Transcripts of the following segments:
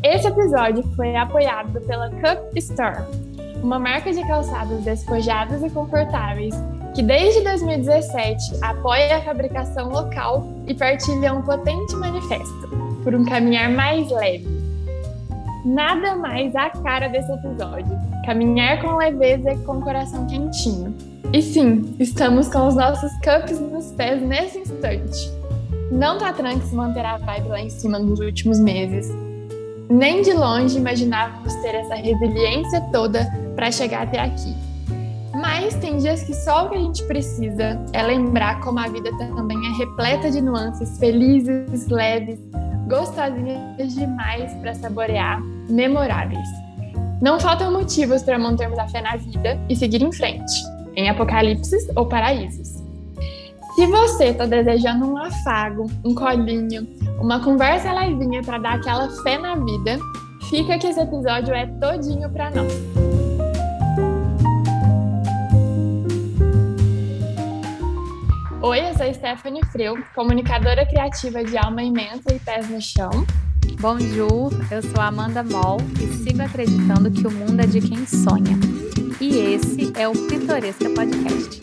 Esse episódio foi apoiado pela Cup Store, uma marca de calçados despojados e confortáveis que desde 2017 apoia a fabricação local e partilha um potente manifesto por um caminhar mais leve. Nada mais a cara desse episódio. Caminhar com leveza e com o coração quentinho. E sim, estamos com os nossos cups nos pés nesse instante. Não tá tranque manter a vibe lá em cima nos últimos meses. Nem de longe imaginávamos ter essa resiliência toda para chegar até aqui. Mas tem dias que só o que a gente precisa é lembrar como a vida também é repleta de nuances felizes, leves, gostosinhas demais para saborear, memoráveis. Não faltam motivos para mantermos a fé na vida e seguir em frente, em apocalipses ou paraísos. Se você está desejando um afago, um colinho, uma conversa levinha para dar aquela fé na vida, fica que esse episódio é todinho para nós. Oi, eu sou Stephanie Freu, comunicadora criativa de Alma Imensa e Pés no Chão. Bonjour, eu sou Amanda Moll e sigo acreditando que o mundo é de quem sonha. E esse é o Pitoresca Podcast.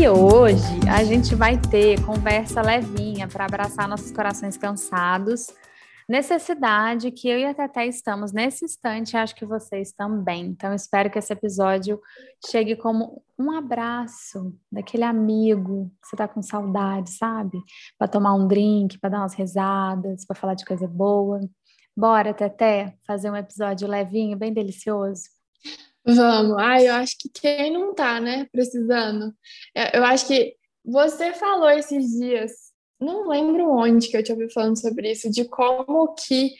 E hoje a gente vai ter conversa levinha para abraçar nossos corações cansados. Necessidade que eu e a Teté estamos nesse instante, acho que vocês também. Então, espero que esse episódio chegue como um abraço daquele amigo que você tá com saudade, sabe? Para tomar um drink, para dar umas risadas, para falar de coisa boa. Bora, Teté, fazer um episódio levinho, bem delicioso? Vamos. Ai, eu acho que quem não tá, né, precisando. É, eu acho que você falou esses dias, não lembro onde que eu te ouvi falando sobre isso, de como que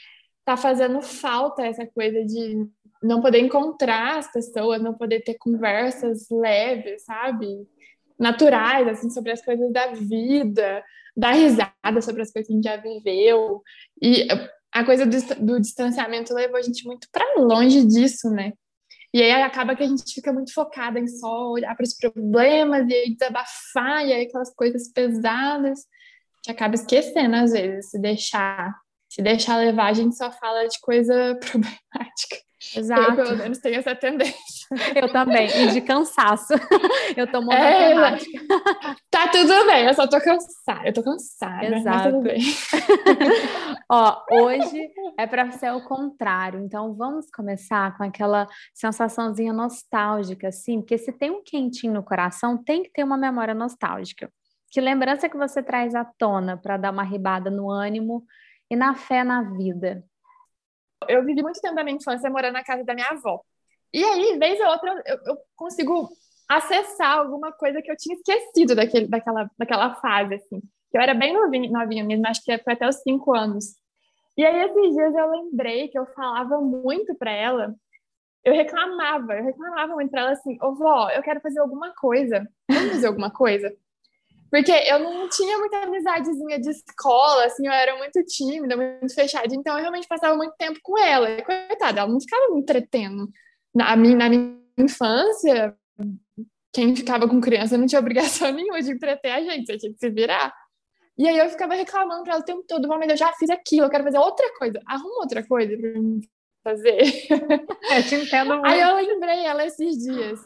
tá fazendo falta essa coisa de não poder encontrar as pessoas, não poder ter conversas leves, sabe? Naturais, assim, sobre as coisas da vida, dar risada sobre as coisas que a gente já viveu. E a coisa do, do distanciamento levou a gente muito para longe disso, né? E aí acaba que a gente fica muito focada em só olhar para os problemas e aí desabafar, e aí aquelas coisas pesadas, que acaba esquecendo às vezes, se deixar, se deixar levar, a gente só fala de coisa problemática. Exato. Eu, pelo menos, tenho essa tendência. Eu também, e de cansaço. Eu tô muito é, Tá tudo bem, eu só tô cansada. Eu tô cansada, Exato. tudo bem. Ó, hoje é para ser o contrário. Então, vamos começar com aquela sensaçãozinha nostálgica, assim, porque se tem um quentinho no coração, tem que ter uma memória nostálgica. Que lembrança que você traz à tona para dar uma ribada no ânimo e na fé na vida? Eu vivi muito tempo da minha infância morando na casa da minha avó. E aí, vez ou outra, eu, eu consigo acessar alguma coisa que eu tinha esquecido daquele, daquela, daquela fase, assim. Eu era bem novinha, novinha mesmo, acho que foi até os cinco anos. E aí, esses dias eu lembrei que eu falava muito para ela, eu reclamava, eu reclamava muito para ela assim, ô vó, eu quero fazer alguma coisa, vamos fazer alguma coisa? Porque eu não tinha muita amizadezinha de escola, assim, eu era muito tímida, muito fechada, então eu realmente passava muito tempo com ela. E, coitada, ela não ficava me entretendo. Na minha, na minha infância, quem ficava com criança não tinha obrigação nenhuma de entreter a gente, você tinha que se virar. E aí eu ficava reclamando para ela o tempo todo, mas eu já fiz aquilo, eu quero fazer outra coisa, arruma outra coisa para mim fazer. É, te entendo muito. Aí eu lembrei ela esses dias.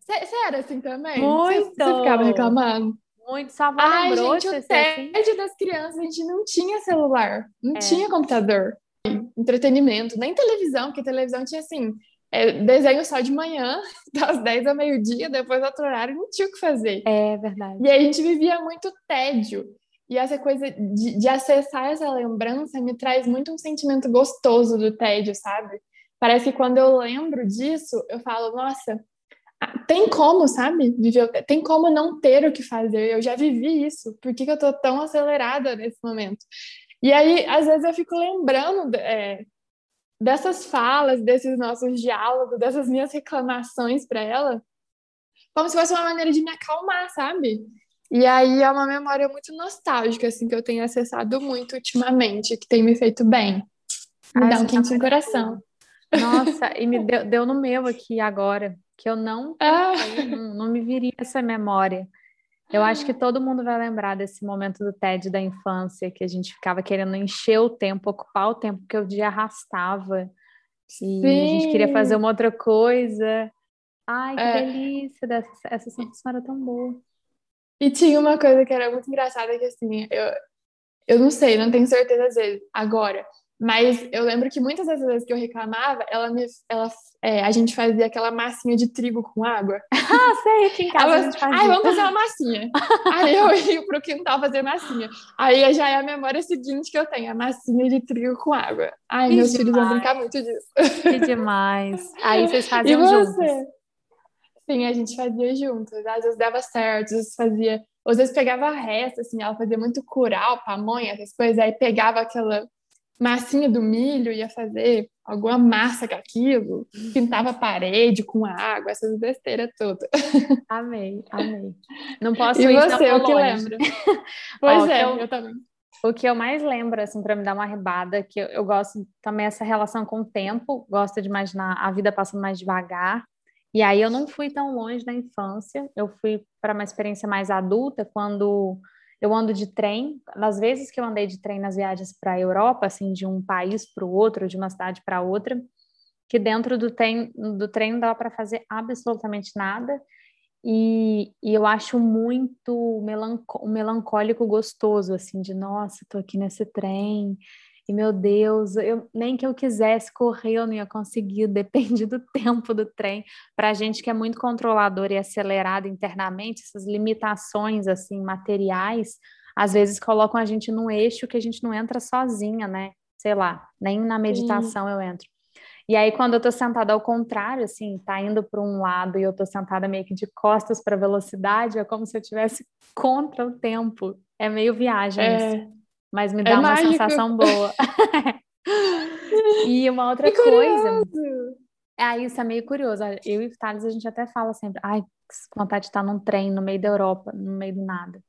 Você era assim também? Muito! Você ficava reclamando? Muito, só Ai, gente, o TED assim? das crianças, a gente não tinha celular, não é. tinha computador, entretenimento, nem televisão, porque televisão tinha assim, é, desenho só de manhã, das 10 ao meio-dia, depois outro horário, não tinha o que fazer. É verdade. E aí a gente vivia muito tédio. E essa coisa de, de acessar essa lembrança me traz muito um sentimento gostoso do tédio, sabe? Parece que quando eu lembro disso, eu falo, nossa, tem como, sabe? Viver, tem como não ter o que fazer. Eu já vivi isso. Por que, que eu tô tão acelerada nesse momento? E aí, às vezes, eu fico lembrando é, dessas falas, desses nossos diálogos, dessas minhas reclamações para ela, como se fosse uma maneira de me acalmar, sabe? E aí é uma memória muito nostálgica, assim, que eu tenho acessado muito ultimamente, que tem me feito bem. Me dá um quentinho no coração. Nossa, e me deu, deu no meu aqui agora, que eu não, ah. não, não me viria essa memória. Eu acho que todo mundo vai lembrar desse momento do TED da infância, que a gente ficava querendo encher o tempo, ocupar o tempo que o dia arrastava. E Sim. a gente queria fazer uma outra coisa. Ai, que é. delícia! Dessa, essa sensação era tão boa. E tinha uma coisa que era muito engraçada, que assim, eu, eu não sei, não tenho certeza às vezes, agora, mas eu lembro que muitas das vezes que eu reclamava, ela me, ela, é, a gente fazia aquela massinha de trigo com água. Ah, sei, aqui em casa ela, a gente fazia. Ai, vamos fazer uma massinha. Aí eu ia pro quintal fazer massinha. Aí já é a memória seguinte que eu tenho, a massinha de trigo com água. Ai, que meus demais. filhos vão brincar muito disso. Que demais. Aí vocês faziam juntos. Sim, a gente fazia juntos. Às vezes dava certo, às vezes fazia... Às vezes pegava resto, assim, ela fazia muito curau, pamonha, essas coisas, aí pegava aquela massinha do milho, ia fazer alguma massa com aquilo, pintava a parede com água, essas besteiras todas. Amei, amei. Não posso e ir você, o que lembra? pois Ó, é, eu, eu, também. O que eu mais lembro, assim, para me dar uma rebada, que eu, eu gosto também essa relação com o tempo, gosto de imaginar a vida passando mais devagar. E aí eu não fui tão longe da infância, eu fui para uma experiência mais adulta, quando eu ando de trem, nas vezes que eu andei de trem nas viagens para a Europa, assim, de um país para o outro, de uma cidade para outra, que dentro do trem, do trem não dava para fazer absolutamente nada. E, e, eu acho muito melancó melancólico gostoso, assim, de nossa, estou aqui nesse trem, e meu Deus, eu, nem que eu quisesse correr, eu não ia conseguir, depende do tempo do trem. Para a gente que é muito controlador e acelerado internamente, essas limitações assim materiais, às vezes colocam a gente num eixo que a gente não entra sozinha, né? Sei lá, nem na meditação Sim. eu entro. E aí, quando eu tô sentada ao contrário, assim, tá indo para um lado e eu tô sentada meio que de costas para velocidade, é como se eu tivesse contra o tempo. É meio viagem. É. Isso mas me é dá é uma mágico. sensação boa. e uma outra coisa. É, isso é meio curioso. Eu e o Thales, a gente até fala sempre, ai, vontade de estar num trem no meio da Europa, no meio do nada.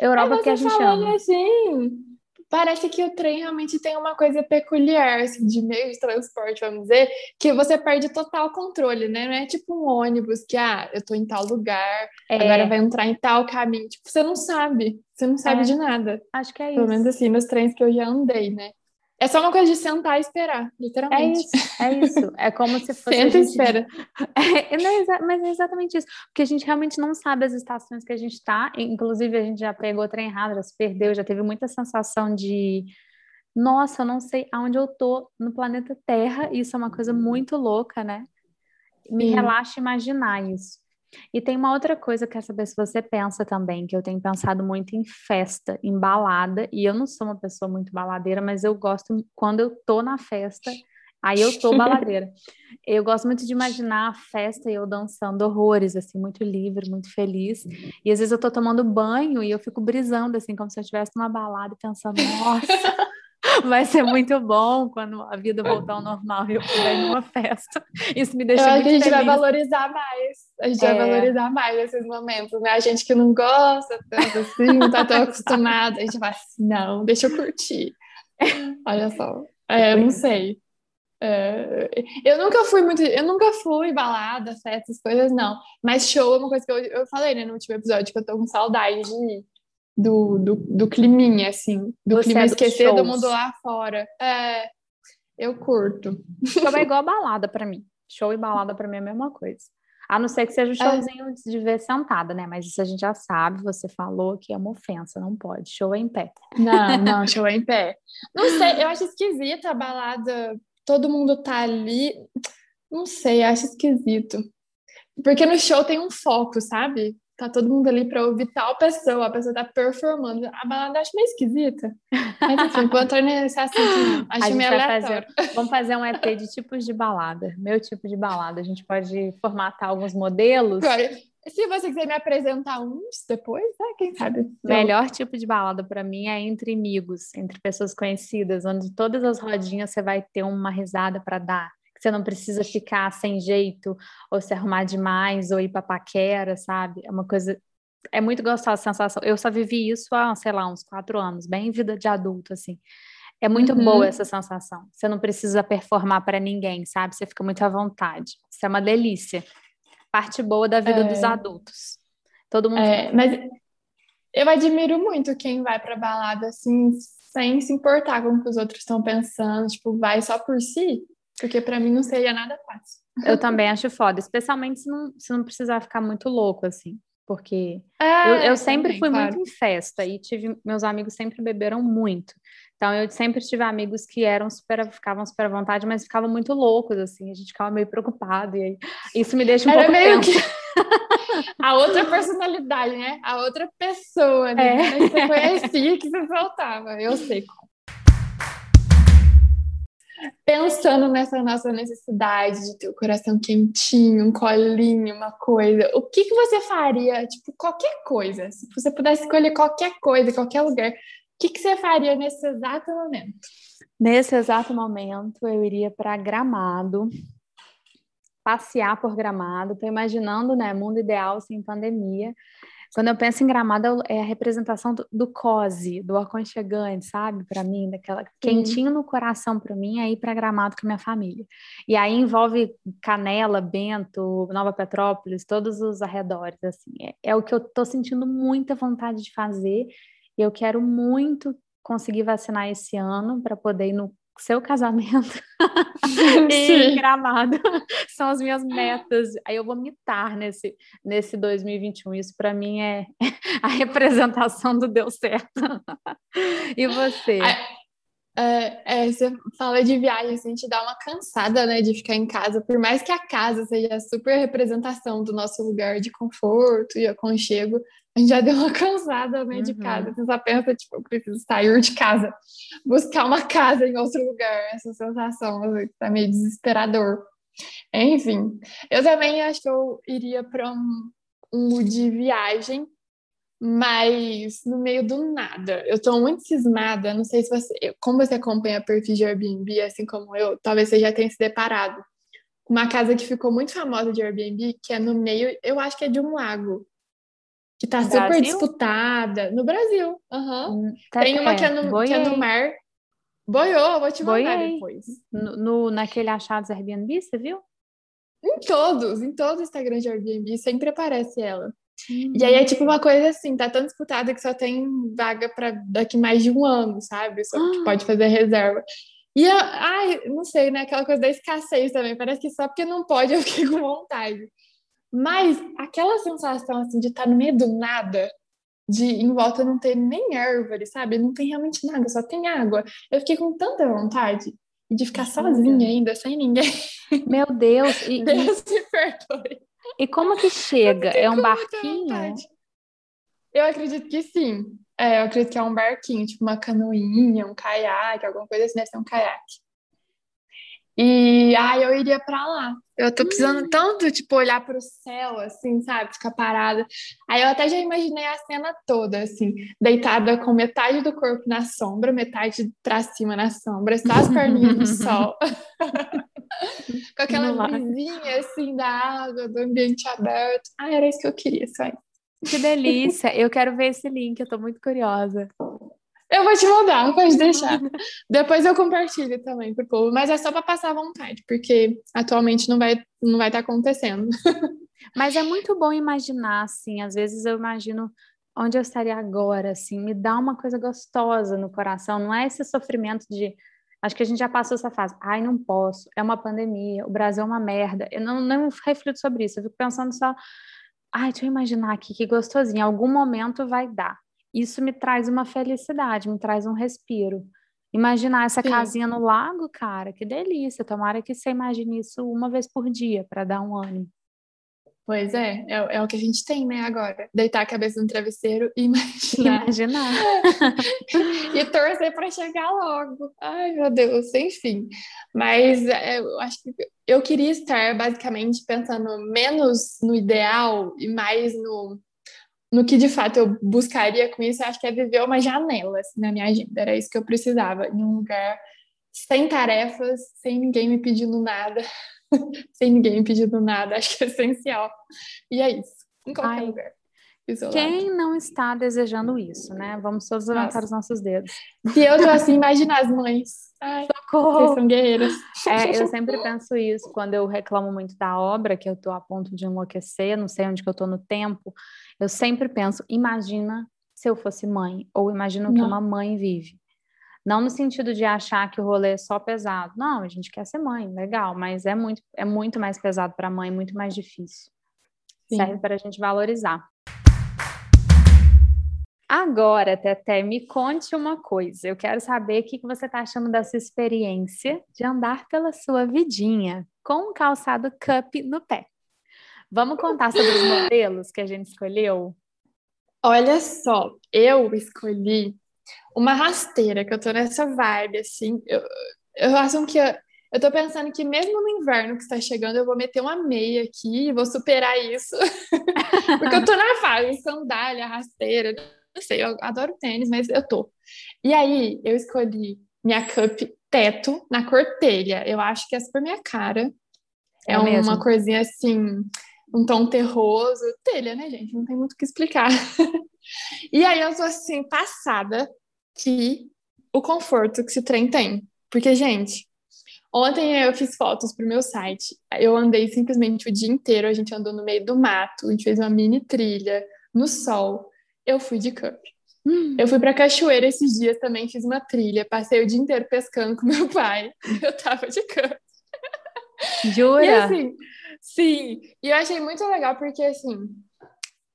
Europa é, que a gente ama. Assim, parece que o trem realmente tem uma coisa peculiar, assim, de meio de transporte, vamos dizer, que você perde total controle, né? Não é tipo um ônibus que, ah, eu tô em tal lugar, é. agora vai entrar em tal caminho. Tipo, você não sabe, você não sabe é. de nada. Acho que é Pelo isso. Pelo menos assim, nos trens que eu já andei, né? É só uma coisa de sentar e esperar, literalmente. É isso, é isso. É como se fosse. Senta e espera. É, é mas é exatamente isso. Porque a gente realmente não sabe as estações que a gente está. Inclusive, a gente já pegou trem errado, já se perdeu, já teve muita sensação de. Nossa, eu não sei aonde eu tô no planeta Terra. Isso é uma coisa muito louca, né? Me Sim. relaxa imaginar isso. E tem uma outra coisa que eu quero saber se você pensa também, que eu tenho pensado muito em festa, em balada, e eu não sou uma pessoa muito baladeira, mas eu gosto quando eu tô na festa, aí eu tô baladeira. eu gosto muito de imaginar a festa e eu dançando horrores, assim, muito livre, muito feliz. E às vezes eu tô tomando banho e eu fico brisando, assim, como se eu estivesse numa balada e pensando, nossa vai ser muito bom quando a vida voltar ao normal e eu puder ir numa festa. Isso me deixa eu muito que a gente feliz. vai valorizar mais. A gente é. vai valorizar mais esses momentos, né? A gente que não gosta tanto assim, não tá tão acostumado, a gente vai assim, não, deixa eu curtir. Olha só. É, eu não sei. É, eu nunca fui muito, eu nunca fui balada, festas, coisas não. Mas show é uma coisa que eu, eu falei, né, no último episódio, que eu tô com saudade de ir do, do, do climinha, assim, do Você clima é esquecer do mundo lá fora. É, eu curto. Show é igual balada para mim. Show e balada para mim é a mesma coisa. A não ser que seja um é. showzinho é. de ver sentada, né? Mas isso a gente já sabe, você falou que é uma ofensa, não pode. Show é em pé. Não, não, show é em pé. Não sei, eu acho esquisita a balada, todo mundo tá ali. Não sei, acho esquisito. Porque no show tem um foco, sabe? Tá todo mundo ali para ouvir tal pessoa, a pessoa tá performando. A balada acho meio esquisita. Mas enfim, vou entrar nesse assunto, Acho meio aleatório. Fazer, vamos fazer um EP de tipos de balada. Meu tipo de balada. A gente pode formatar alguns modelos. Agora, se você quiser me apresentar uns depois, né? Quem sabe? O melhor tipo de balada para mim é entre amigos, entre pessoas conhecidas, onde todas as rodinhas você vai ter uma risada para dar você não precisa ficar sem jeito, ou se arrumar demais, ou ir para paquera, sabe? É uma coisa. É muito gostosa a sensação. Eu só vivi isso há, sei lá, uns quatro anos, bem vida de adulto, assim. É muito uhum. boa essa sensação. Você não precisa performar para ninguém, sabe? Você fica muito à vontade. Isso é uma delícia. Parte boa da vida é... dos adultos. Todo mundo. É, mas eu admiro muito quem vai para balada assim, sem se importar com o que os outros estão pensando, tipo, vai só por si, porque para mim não seria nada fácil. Eu também acho foda, especialmente se não, se não precisar ficar muito louco assim porque é, eu, eu, sempre também, fui claro. muito em festa e tive meus amigos sempre beberam muito. Então eu sempre tive amigos que eram super ficavam super à vontade, mas ficavam muito loucos assim, a gente ficava meio preocupado e aí, isso me deixa um Era pouco meio tenso. que a outra personalidade, né? A outra pessoa, né? É. Que você conhecia que você faltava. Eu sei pensando nessa nossa necessidade de ter o coração quentinho, um colinho, uma coisa, o que, que você faria? Tipo, qualquer coisa. Se você pudesse escolher qualquer coisa, qualquer lugar, o que, que você faria nesse exato momento? Nesse exato momento, eu iria para Gramado, passear por Gramado. Estou imaginando, né, mundo ideal sem pandemia. Quando eu penso em Gramado, é a representação do, do cose, do aconchegante, sabe? Para mim, daquela quentinho no coração para mim, é ir para Gramado com a minha família. E aí envolve Canela, Bento, Nova Petrópolis, todos os arredores, assim. É, é o que eu tô sentindo muita vontade de fazer. E eu quero muito conseguir vacinar esse ano para poder ir no seu casamento e Gramado são as minhas metas. Aí eu vou mitar nesse, nesse 2021. Isso para mim é a representação do deu certo. e você? É, é, você fala de viagem, assim, a gente dá uma cansada, né, de ficar em casa, por mais que a casa seja a super representação do nosso lugar de conforto e aconchego, a gente já deu uma cansada, né, de uhum. casa. Você só pensa, tipo, eu preciso sair de casa, buscar uma casa em outro lugar, essa sensação, assim, tá meio desesperador. Enfim, eu também acho que eu iria para um, um de viagem, mas no meio do nada. Eu tô muito cismada, não sei se você, como você acompanha perfil de Airbnb, assim como eu, talvez você já tenha se deparado. Uma casa que ficou muito famosa de Airbnb, que é no meio, eu acho que é de um lago, que tá no super Brasil? disputada. No Brasil, uhum. tá, Tem uma é, que, é no, que é no mar. Boiou, vou te mandar Boiei. depois. No, no, naquele achados Airbnb, você viu? Em todos, em todo o Instagram de Airbnb, sempre aparece ela. E aí é tipo uma coisa assim, tá tão disputada que só tem vaga para daqui mais de um ano, sabe? Só que pode fazer reserva. E eu, ai, não sei, né? Aquela coisa da escassez também. Parece que só porque não pode eu fiquei com vontade. Mas aquela sensação assim de estar no meio do nada, de em volta não ter nem árvore, sabe? Não tem realmente nada, só tem água. Eu fiquei com tanta vontade de ficar sozinha ainda, sem ninguém. Meu Deus! E, Deus e... me perdoe. E como que chega? É um barquinho? Eu acredito que sim. É, eu acredito que é um barquinho, tipo uma canoinha, um caiaque, alguma coisa assim, deve ser um caiaque. E aí eu iria para lá. Eu tô precisando hum. tanto, tipo, olhar para o céu, assim, sabe? Ficar parada. Aí eu até já imaginei a cena toda, assim, deitada com metade do corpo na sombra, metade para cima na sombra, só as perninhas no sol. com aquela vizinha, assim, da água, do ambiente aberto. Ah, era isso que eu queria, só isso. Que delícia! Eu quero ver esse link, eu tô muito curiosa. Eu vou te mandar, pode deixar. Depois eu compartilho também pro povo, mas é só para passar vontade, porque atualmente não vai não vai estar tá acontecendo. Mas é muito bom imaginar assim, às vezes eu imagino onde eu estaria agora, assim, me dá uma coisa gostosa no coração, não é esse sofrimento de acho que a gente já passou essa fase. Ai, não posso, é uma pandemia, o Brasil é uma merda. Eu não, não reflito sobre isso, eu fico pensando só, ai, deixa eu imaginar aqui que gostosinho, em algum momento vai dar isso me traz uma felicidade, me traz um respiro. Imaginar essa Sim. casinha no lago, cara, que delícia. Tomara que você imagine isso uma vez por dia para dar um ânimo. Pois é, é, é, o que a gente tem, né, agora. Deitar a cabeça no travesseiro e imaginar. Imaginar. e torcer para chegar logo. Ai, meu Deus, enfim. Mas é, eu acho que eu queria estar basicamente pensando menos no ideal e mais no no que de fato eu buscaria com isso, acho que é viver uma janela assim, na minha agenda. Era isso que eu precisava, em um lugar sem tarefas, sem ninguém me pedindo nada, sem ninguém me pedindo nada, acho que é essencial. E é isso, em qualquer Ai, lugar. isolado. Quem não está desejando isso, né? Vamos todos levantar os nossos dedos. Se eu tô assim, imagina as mães. Ai, Socorro! são guerreiras. É, eu sempre penso isso quando eu reclamo muito da obra, que eu tô a ponto de enlouquecer, não sei onde que eu tô no tempo. Eu sempre penso, imagina se eu fosse mãe, ou imagina o que uma mãe vive. Não no sentido de achar que o rolê é só pesado. Não, a gente quer ser mãe, legal, mas é muito, é muito mais pesado para a mãe, muito mais difícil. Sim. Serve para a gente valorizar. Agora, Teté, me conte uma coisa. Eu quero saber o que você está achando dessa experiência de andar pela sua vidinha com um calçado cup no pé. Vamos contar sobre os modelos que a gente escolheu? Olha só, eu escolhi uma rasteira, que eu tô nessa vibe, assim. Eu, eu acho que eu, eu tô pensando que mesmo no inverno que está chegando, eu vou meter uma meia aqui e vou superar isso. Porque eu tô na fase, sandália, rasteira, não sei, eu adoro tênis, mas eu tô. E aí, eu escolhi minha cup teto na cor telha. Eu acho que é super minha cara. É, é uma corzinha assim, um tom terroso. Telha, né, gente? Não tem muito o que explicar. e aí eu tô assim, passada que o conforto que esse trem tem. Porque, gente, ontem eu fiz fotos pro meu site. Eu andei simplesmente o dia inteiro, a gente andou no meio do mato, a gente fez uma mini trilha no sol. Eu fui de cup. Hum. Eu fui pra cachoeira esses dias também, fiz uma trilha, passei o dia inteiro pescando com meu pai. Eu tava de cup. Jura? E assim, sim. E eu achei muito legal porque assim,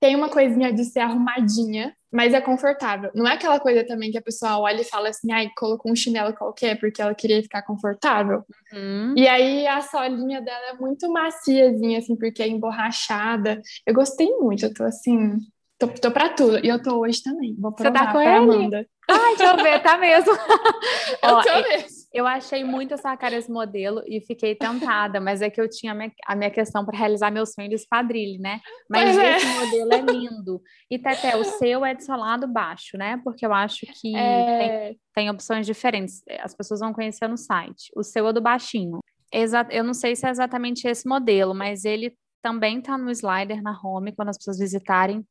tem uma coisinha de ser arrumadinha, mas é confortável. Não é aquela coisa também que a pessoa olha e fala assim, ai, colocou um chinelo qualquer porque ela queria ficar confortável. Uhum. E aí a solinha dela é muito maciazinha, assim, porque é emborrachada. Eu gostei muito, eu tô assim, tô, tô pra tudo. E eu tô hoje também. Vou provar Você tá com ele? Amanda. Ai, deixa eu ver, tá mesmo. eu Ó, tô mesmo. Eu achei muito essa cara esse modelo e fiquei tentada, mas é que eu tinha a minha, a minha questão para realizar meu sonho de esquadrilhe, né? Mas é. esse modelo é lindo. E Teté, o seu é de solado baixo, né? Porque eu acho que é... tem, tem opções diferentes. As pessoas vão conhecer no site. O seu é do baixinho. Exa eu não sei se é exatamente esse modelo, mas ele também tá no slider na home quando as pessoas visitarem,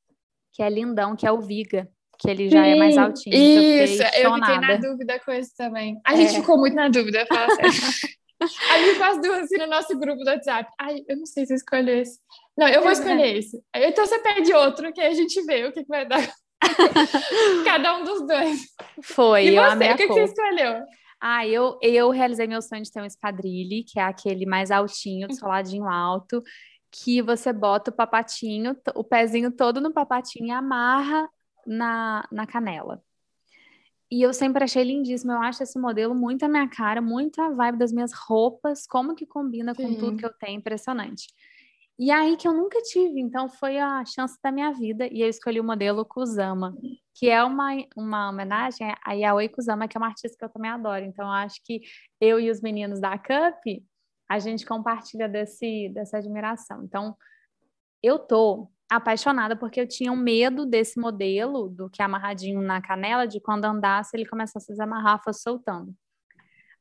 que é lindão, que é o Viga que ele já Sim, é mais altinho. Isso, eu, eu, fiquei na dúvida com isso também. A é. gente ficou muito na dúvida, fala sério. A gente faz duas assim no nosso grupo do WhatsApp. Ai, eu não sei se eu escolho esse. Não, eu vou escolher esse. Então você pede outro, que aí a gente vê o que, que vai dar. Cada um dos dois. Foi, e eu você, amei o que, que você escolheu? Ah, eu, eu realizei meu sonho de ter um espadrilhe, que é aquele mais altinho, do soladinho alto, que você bota o papatinho, o pezinho todo no papatinho e amarra na, na canela. E eu sempre achei lindíssimo. Eu acho esse modelo muito a minha cara, muito a vibe das minhas roupas, como que combina Sim. com tudo que eu tenho, impressionante. E aí que eu nunca tive, então foi a chance da minha vida e eu escolhi o modelo Kusama, que é uma, uma homenagem a Yaoi Kusama, que é uma artista que eu também adoro. Então eu acho que eu e os meninos da Cup, a gente compartilha desse, dessa admiração. Então eu tô apaixonada porque eu tinha um medo desse modelo, do que é amarradinho na canela, de quando andasse ele começasse a desamarrar, fosse soltando.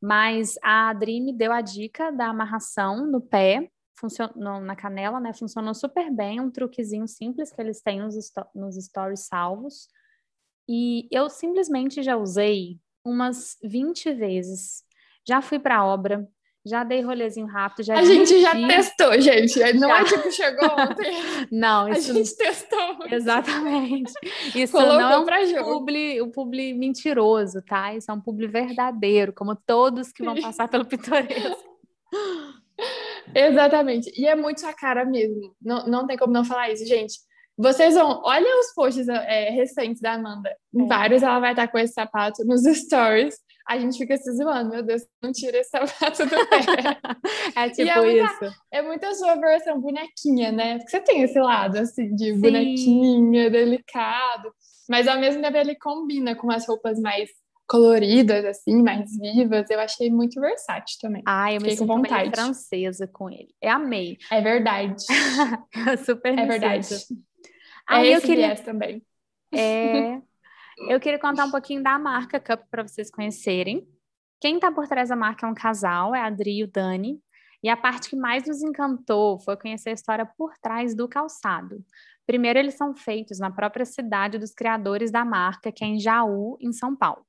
Mas a Adri me deu a dica da amarração no pé, funcionou na canela, né? Funcionou super bem, um truquezinho simples que eles têm nos, nos stories salvos. E eu simplesmente já usei umas 20 vezes. Já fui para a obra, já dei rolezinho rápido, já A gente já testou, gente. Não já. é tipo, chegou ontem. Não, isso... A gente testou. Exatamente. Isso Colocou não é um publi, um publi mentiroso, tá? Isso é um publi verdadeiro, como todos que vão passar pelo pitoresco. Exatamente. E é muito sua cara mesmo. Não, não tem como não falar isso, gente. Vocês vão, olha os posts é, recentes da Amanda. Em é. vários ela vai estar com esse sapato nos stories a gente fica se zoando, meu Deus, não tira esse sapato do pé. é tipo é muita, isso. É muito a sua versão bonequinha, né? Porque você tem esse lado, assim, de Sim. bonequinha, delicado, mas ao mesmo tempo ele combina com as roupas mais coloridas, assim, mais vivas. Eu achei muito versátil também. Ah, eu me sinto vontade. francesa com ele. Eu amei. É verdade. Super É verdade. Aí é eu queria também. É, eu queria contar um pouquinho da marca Cup para vocês conhecerem. Quem está por trás da marca é um casal, é a Adri e o Dani. E a parte que mais nos encantou foi conhecer a história por trás do calçado. Primeiro, eles são feitos na própria cidade dos criadores da marca, que é em Jaú, em São Paulo.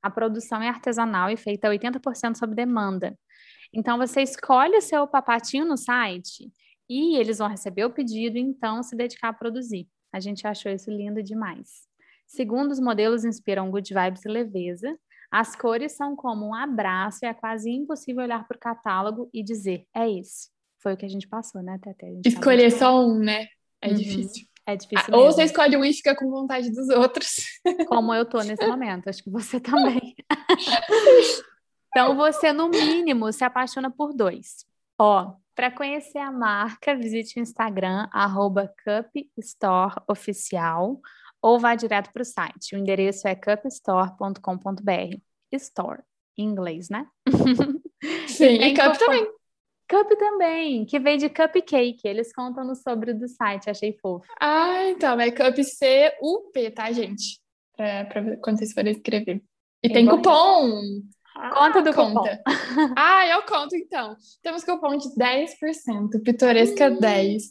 A produção é artesanal e feita 80% sob demanda. Então, você escolhe o seu papatinho no site e eles vão receber o pedido e então se dedicar a produzir. A gente achou isso lindo demais. Segundo, os modelos inspiram good vibes e leveza. As cores são como um abraço e é quase impossível olhar para o catálogo e dizer, é esse. Foi o que a gente passou, né, Tete? Escolher só um, né? É uhum. difícil. É difícil. Ah, ou você escolhe um e fica com vontade dos outros. Como eu tô nesse momento, acho que você também. então você, no mínimo, se apaixona por dois. Ó, para conhecer a marca, visite o Instagram, arroba cupstoreoficial, ou vá direto para o site. O endereço é cupstore.com.br. Store, em inglês, né? Sim, e, e cup também. Cup também, que veio de cupcake. Eles contam no sobre do site, achei fofo. Ah, então, é cup C-U-P, tá, gente? Pra, pra quando vocês forem escrever. E tem, tem cupom! Conta do conta. cupom. Ah, eu conto então. Temos cupom de 10%, Pitoresca 10,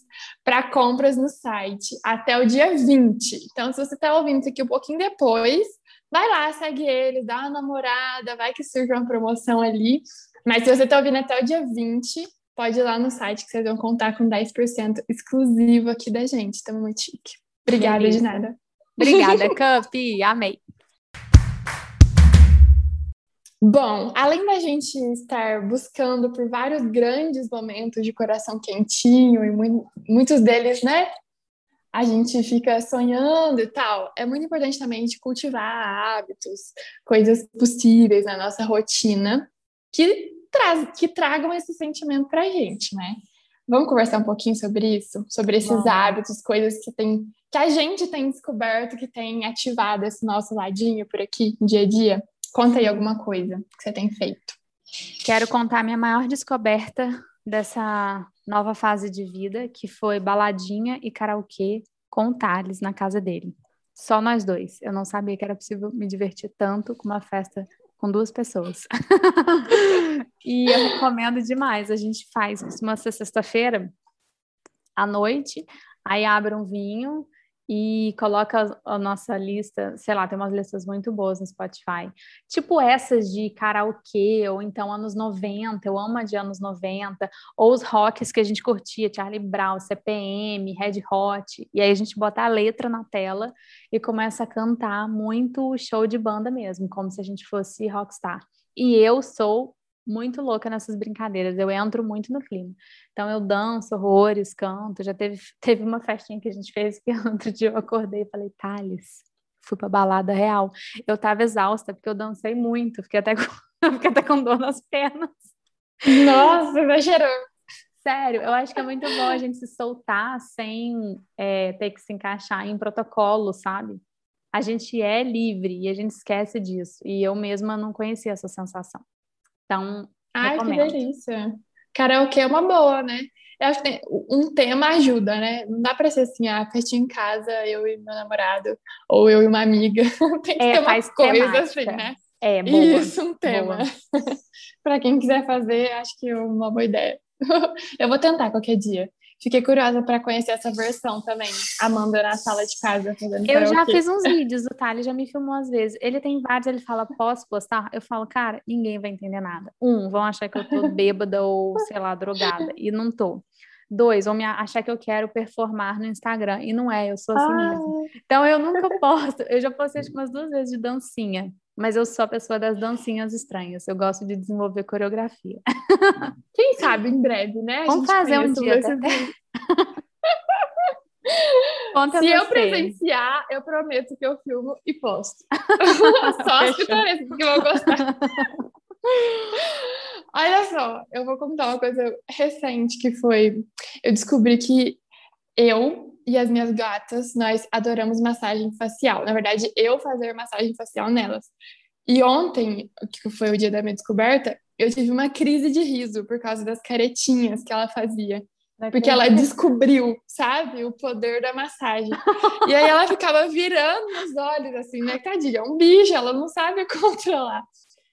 para compras no site até o dia 20. Então, se você está ouvindo isso aqui um pouquinho depois, vai lá, segue ele, dá uma namorada, vai que surge uma promoção ali. Mas se você está ouvindo até o dia 20, pode ir lá no site que vocês vão contar com 10% exclusivo aqui da gente. Estamos muito chique. Obrigada Beleza. de nada. Obrigada, Cup. Amei. Bom, além da gente estar buscando por vários grandes momentos de coração quentinho e muito, muitos deles, né, a gente fica sonhando e tal, é muito importante também de cultivar hábitos, coisas possíveis na nossa rotina que, traz, que tragam esse sentimento para a gente, né? Vamos conversar um pouquinho sobre isso, sobre esses Bom. hábitos, coisas que tem, que a gente tem descoberto, que tem ativado esse nosso ladinho por aqui, dia a dia. Conta aí alguma coisa que você tem feito. Quero contar minha maior descoberta dessa nova fase de vida, que foi baladinha e karaokê com o Thales na casa dele. Só nós dois. Eu não sabia que era possível me divertir tanto com uma festa com duas pessoas. e eu recomendo demais. A gente faz, ser sexta-feira à noite, aí abre um vinho, e coloca a nossa lista, sei lá, tem umas listas muito boas no Spotify. Tipo essas de karaokê, ou então anos 90, eu amo a de anos 90, ou os rocks que a gente curtia, Charlie Brown, CPM, Red Hot, e aí a gente bota a letra na tela e começa a cantar muito show de banda mesmo, como se a gente fosse rockstar. E eu sou muito louca nessas brincadeiras, eu entro muito no clima. Então eu danço horrores, canto, já teve, teve uma festinha que a gente fez que outro dia eu acordei e falei, Thales, fui pra balada real. Eu tava exausta porque eu dancei muito, fiquei até com, fiquei até com dor nas pernas. Nossa, exagerou. Sério, eu acho que é muito bom a gente se soltar sem é, ter que se encaixar em protocolo, sabe? A gente é livre e a gente esquece disso. E eu mesma não conhecia essa sensação. Então, Ai, recomendo. que delícia. Karaokê é uma boa, né? Eu acho que um tema ajuda, né? Não dá pra ser assim, ah, festinha em casa, eu e meu namorado, ou eu e uma amiga. Tem que é, ter coisa assim, né? É, boa. Isso, um tema. para quem quiser fazer, acho que é uma boa ideia. eu vou tentar qualquer dia. Fiquei curiosa para conhecer essa versão também. Amanda na sala de casa fazendo Eu já fiz uns vídeos, o Thales já me filmou às vezes. Ele tem vários, ele fala, posso postar? Eu falo, cara, ninguém vai entender nada. Um, vão achar que eu tô bêbada ou, sei lá, drogada. E não tô. Dois, vão me achar que eu quero performar no Instagram. E não é, eu sou assim ah. mesmo. Então eu nunca posto. Eu já postei umas duas vezes de dancinha. Mas eu sou a pessoa das dancinhas estranhas. Eu gosto de desenvolver coreografia. Quem sabe em breve, né? A Vamos fazer um dia. Conta Se eu presenciar, eu prometo que eu filmo e posto. só as pitorescas que vão gostar. Olha só, eu vou contar uma coisa recente que foi. Eu descobri que eu e as minhas gatas, nós adoramos massagem facial. Na verdade, eu fazer massagem facial nelas. E ontem, que foi o dia da minha descoberta, eu tive uma crise de riso por causa das caretinhas que ela fazia. Porque ela descobriu, sabe, o poder da massagem. E aí ela ficava virando os olhos, assim, né? Tadinha, é um bicho, ela não sabe controlar.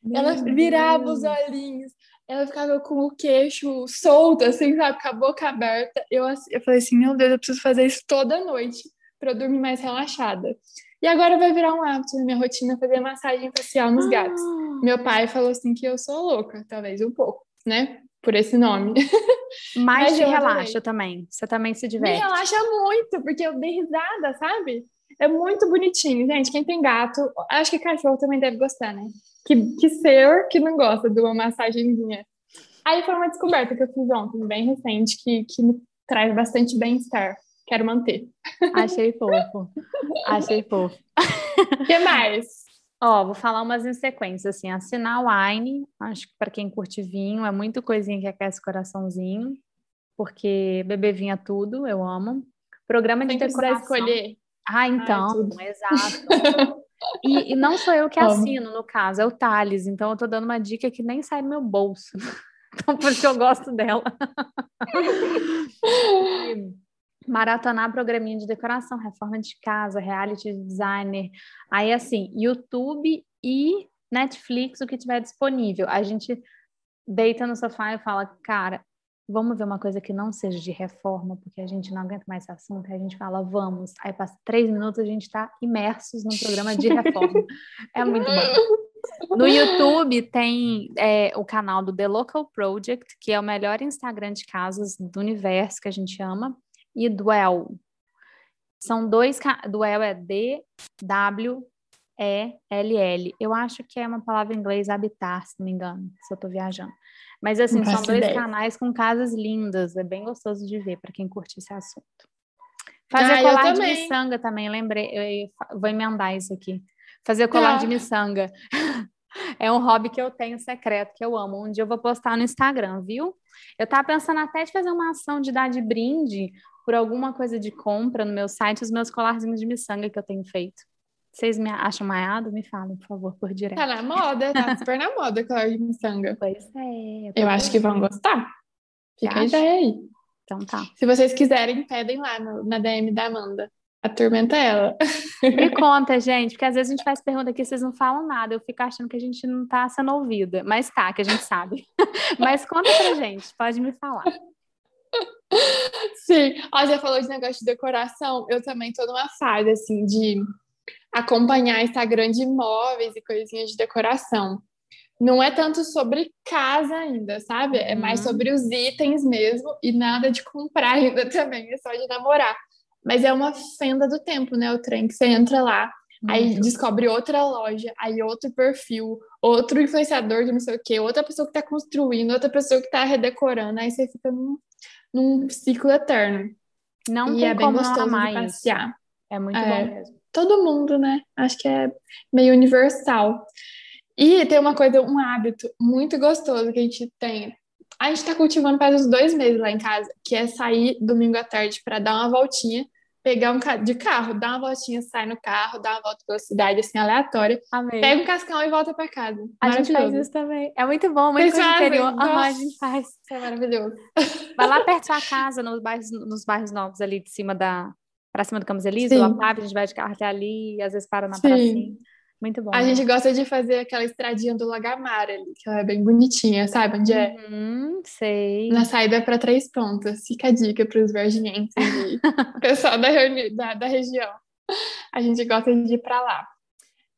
Meu ela virava Deus. os olhinhos, ela ficava com o queixo solto, assim, sabe? Com a boca aberta. Eu, eu falei assim, meu Deus, eu preciso fazer isso toda noite para eu dormir mais relaxada. E agora vai virar um hábito na minha rotina fazer massagem facial nos gatos. Ah. Meu pai falou assim que eu sou louca, talvez um pouco, né? Por esse nome. Mas, Mas te relaxa também. Você também se diverte. Me relaxa muito, porque eu dei risada, sabe? É muito bonitinho, gente. Quem tem gato, acho que cachorro também deve gostar, né? Que, que ser que não gosta de uma massagenzinha. Aí foi uma descoberta que eu fiz ontem, bem recente, que, que me traz bastante bem-estar. Quero manter. Achei fofo. Achei fofo. O que mais? Ó, vou falar umas em sequência, assim, assinar wine, acho que para quem curte vinho, é muito coisinha que aquece o coraçãozinho, porque beber vinho é tudo, eu amo. Programa de Sem decoração. escolher. Ah, então, Ai, exato. E, e, não sou eu que assino, no caso, é o Thales, então eu tô dando uma dica que nem sai do meu bolso. Então, por isso que eu gosto dela. maratonar programinha de decoração, reforma de casa, reality designer. Aí, assim, YouTube e Netflix, o que tiver disponível. A gente deita no sofá e fala, cara, vamos ver uma coisa que não seja de reforma, porque a gente não aguenta mais esse assunto. Aí a gente fala, vamos. Aí passa três minutos, a gente está imersos num programa de reforma. é muito bom. No YouTube tem é, o canal do The Local Project, que é o melhor Instagram de casas do universo que a gente ama e Dwell. São dois. Dwell é D-W-E-L-L. Eu acho que é uma palavra em inglês habitar, se não me engano, se eu estou viajando. Mas assim, são dois ideia. canais com casas lindas. É bem gostoso de ver para quem curte esse assunto. Fazer ah, colar de miçanga também, lembrei. Eu vou emendar isso aqui. Fazer colar de miçanga. É um hobby que eu tenho secreto, que eu amo. Um dia eu vou postar no Instagram, viu? Eu tava pensando até de fazer uma ação de dar de brinde por alguma coisa de compra no meu site, os meus colarzinhos de miçanga que eu tenho feito. Vocês me acham maiado? Me falem, por favor, por direto. Tá na moda, tá super na moda colar de miçanga. Pois é. Eu, eu acho que vão gostar. Fica a ideia aí. Então tá. Se vocês quiserem, pedem lá no, na DM da Amanda. Atormenta ela. Me conta, gente, porque às vezes a gente faz pergunta que vocês não falam nada. Eu fico achando que a gente não tá sendo ouvida. Mas tá, que a gente sabe. Mas conta pra gente, pode me falar. Sim, ó, já falou de negócio de decoração. Eu também tô numa fase, assim, de acompanhar Instagram de imóveis e coisinhas de decoração. Não é tanto sobre casa ainda, sabe? É mais uhum. sobre os itens mesmo e nada de comprar ainda também, é só de namorar. Mas é uma fenda do tempo, né? O trem que você entra lá, Muito. aí descobre outra loja, aí outro perfil, outro influenciador de não sei o quê, outra pessoa que tá construindo, outra pessoa que tá redecorando, aí você fica num num ciclo eterno. Não e tem é bem como gostoso de passear. É muito é, bom mesmo. Todo mundo, né? Acho que é meio universal. E tem uma coisa, um hábito muito gostoso que a gente tem. A gente está cultivando faz uns dois meses lá em casa, que é sair domingo à tarde para dar uma voltinha pegar um de carro, dar uma voltinha, sai no carro, dá uma volta pela cidade, assim, aleatória. Amei. Pega um cascão e volta para casa. A gente faz isso também. É muito bom, muito coisa interior. Uhum, a gente faz. Isso é maravilhoso. Vai lá perto da sua casa, nos bairros, nos bairros novos ali de cima da... Pra cima do Campos Elíseos, lá a gente vai de carro até ali, às vezes para na Sim. pracinha. Muito bom. A né? gente gosta de fazer aquela estradinha do Lagamar ali, que ela é bem bonitinha, sabe onde é? Uhum, sei. Na saída para Três Pontas. Fica a dica para os virginienses e pessoal da, da, da região. A gente gosta de ir para lá.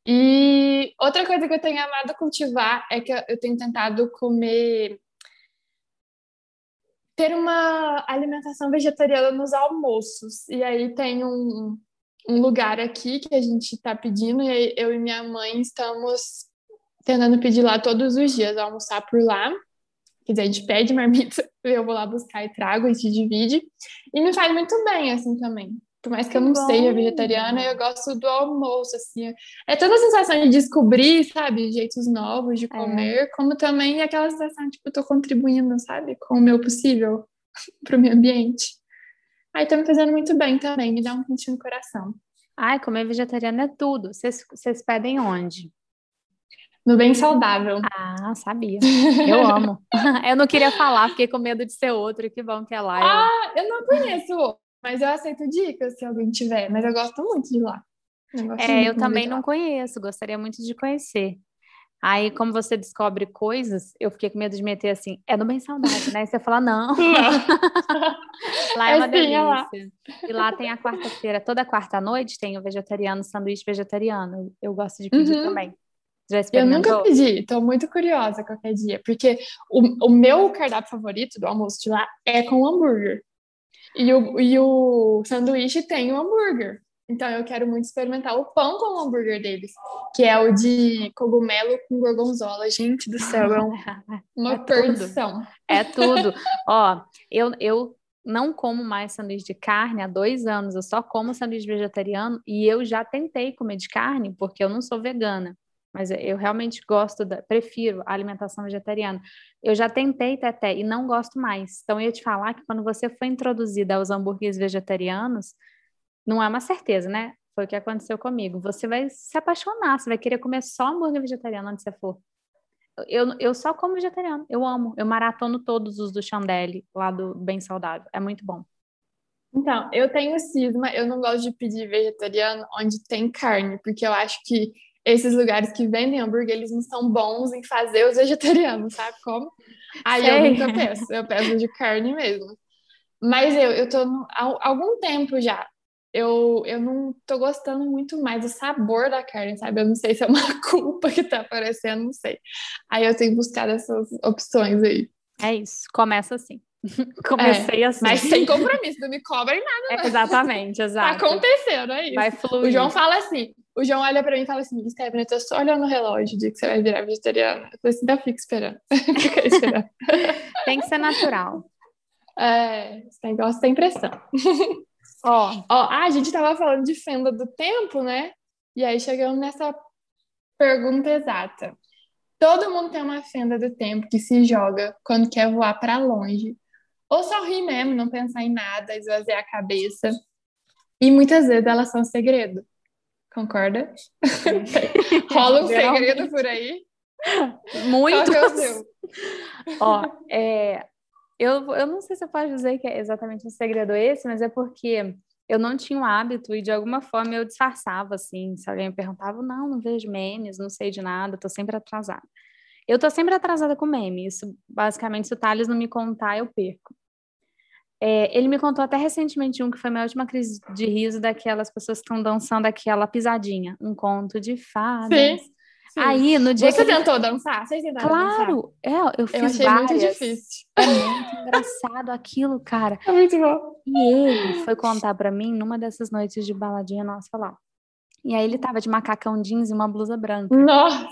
E outra coisa que eu tenho amado cultivar é que eu tenho tentado comer ter uma alimentação vegetariana nos almoços. E aí tem um, um lugar aqui que a gente está pedindo e eu e minha mãe estamos tentando pedir lá todos os dias, almoçar por lá. Quer dizer, a gente pede marmita, eu vou lá buscar e trago, a gente divide. E me faz muito bem, assim, também. Por mais que, que eu não bom. seja vegetariana, eu gosto do almoço, assim. É toda a sensação de descobrir, sabe, jeitos novos de é. comer, é. como também aquela sensação, tipo, eu tô contribuindo, sabe, com o meu possível para o meio ambiente. Aí tá me fazendo muito bem também, me dá um quentinho no coração. Ai, comer vegetariano é tudo. Vocês, pedem onde? No Bem Saudável. Ah, sabia. Eu amo. eu não queria falar, fiquei com medo de ser outro. Que bom que é lá. Ah, eu não conheço, mas eu aceito dicas se alguém tiver. Mas eu gosto muito de lá. Eu é, eu também não conheço, gostaria muito de conhecer. Aí, como você descobre coisas, eu fiquei com medo de meter assim, é do bem saudável, né? E você fala, não. Lá é, É uma delícia. lá. E lá tem a quarta-feira, toda quarta-noite tem o vegetariano, sanduíche vegetariano. Eu gosto de pedir Uhum. também. Já Eu experimentou? nunca pedi, tô muito curiosa qualquer dia, porque o, o meu cardápio favorito do almoço de lá é com hambúrguer. E o, e o sanduíche tem o hambúrguer. Então eu quero muito experimentar o pão com o hambúrguer deles, que é o de cogumelo com gorgonzola. Gente do céu, é um- uma É tudo. perdição. É tudo. Ó, eu, eu não como mais sanduíche de carne há dois anos. Eu só como sanduíche vegetariano e eu já tentei comer de carne porque eu não sou vegana. Mas eu realmente gosto, da, prefiro a alimentação vegetariana. Eu já tentei, Teté, e não gosto mais. Então, eu ia te falar que quando você foi introduzida aos hambúrgueres vegetarianos, não é uma certeza, né? Foi o que aconteceu comigo. Você vai se apaixonar, você vai querer comer só hambúrguer vegetariano onde você for. Eu, eu só como vegetariano, eu amo. Eu maratono todos os do Chandelle, lá do Bem Saudável. É muito bom. Então, eu tenho cisma, eu não gosto de pedir vegetariano onde tem carne, porque eu acho que esses lugares que vendem hambúrguer, eles não são bons em fazer os vegetarianos, sabe como? Aí Sei. eu nunca peço, eu peço de carne mesmo. Mas eu, eu tô há algum tempo já, eu, eu não tô gostando muito mais do sabor da carne, sabe? Eu não sei se é uma culpa que tá aparecendo, não sei. Aí eu tenho buscado essas opções aí. É isso. Começa assim. Comecei assim. Mas sem compromisso, não me cobrem nada, É, exatamente, tá exato. acontecendo, é isso. Vai O fluir. João fala assim, o João olha pra mim e fala assim, Stephanie, eu tô só olhando o relógio, o dia que você vai virar vegetariana. Eu falei assim, ainda fico esperando. Fica aí esperando. Tem que ser natural. É, esse negócio sem pressão. Ó, Ó, ah, a gente tava falando de fenda do tempo, né? E aí chegamos nessa pergunta exata. Todo mundo tem uma fenda do tempo que se joga quando quer voar pra longe. Ou só rir mesmo, não pensar em nada, esvaziar a cabeça. E muitas vezes elas são segredo. Concorda? Rola um segredo por aí. Muito. é? Ó, é, eu, eu não sei se eu posso dizer que é exatamente um segredo esse, mas é porque eu não tinha o hábito e de alguma forma eu disfarçava, assim. Se alguém me perguntava, não, não vejo memes, não sei de nada, tô sempre atrasada. Eu tô sempre atrasada com meme. Isso, basicamente, se o Thales não me contar, eu perco. É, ele me contou até recentemente um que foi minha última crise de riso daquelas pessoas que estão dançando aquela pisadinha, um conto de fadas. Sim, sim. Aí, no dia Você que ele tentou dançar? Vocês tentaram dançar? Claro, é, eu fiz Eu achei várias. muito difícil. É muito engraçado aquilo, cara. É muito bom. E ele foi contar pra mim numa dessas noites de baladinha nossa lá. E aí ele tava de macacão jeans e uma blusa branca. Nossa!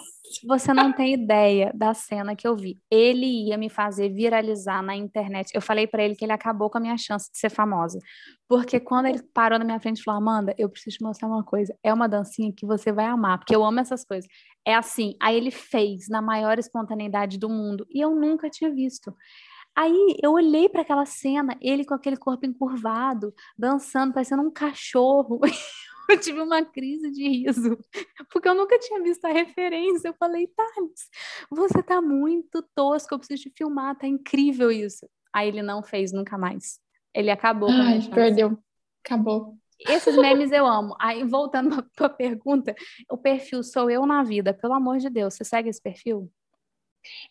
Você não tem ideia da cena que eu vi. Ele ia me fazer viralizar na internet. Eu falei pra ele que ele acabou com a minha chance de ser famosa. Porque quando ele parou na minha frente e falou: Amanda, eu preciso te mostrar uma coisa. É uma dancinha que você vai amar, porque eu amo essas coisas. É assim. Aí ele fez na maior espontaneidade do mundo. E eu nunca tinha visto. Aí eu olhei para aquela cena, ele com aquele corpo encurvado, dançando, parecendo um cachorro. Eu tive uma crise de riso, porque eu nunca tinha visto a referência. Eu falei, Thales, você tá muito tosco, eu preciso te filmar, tá incrível isso. Aí ele não fez nunca mais. Ele acabou com a Ai, perdeu. Acabou. Esses memes eu amo. Aí, voltando pra tua pergunta, o perfil sou eu na vida, pelo amor de Deus, você segue esse perfil?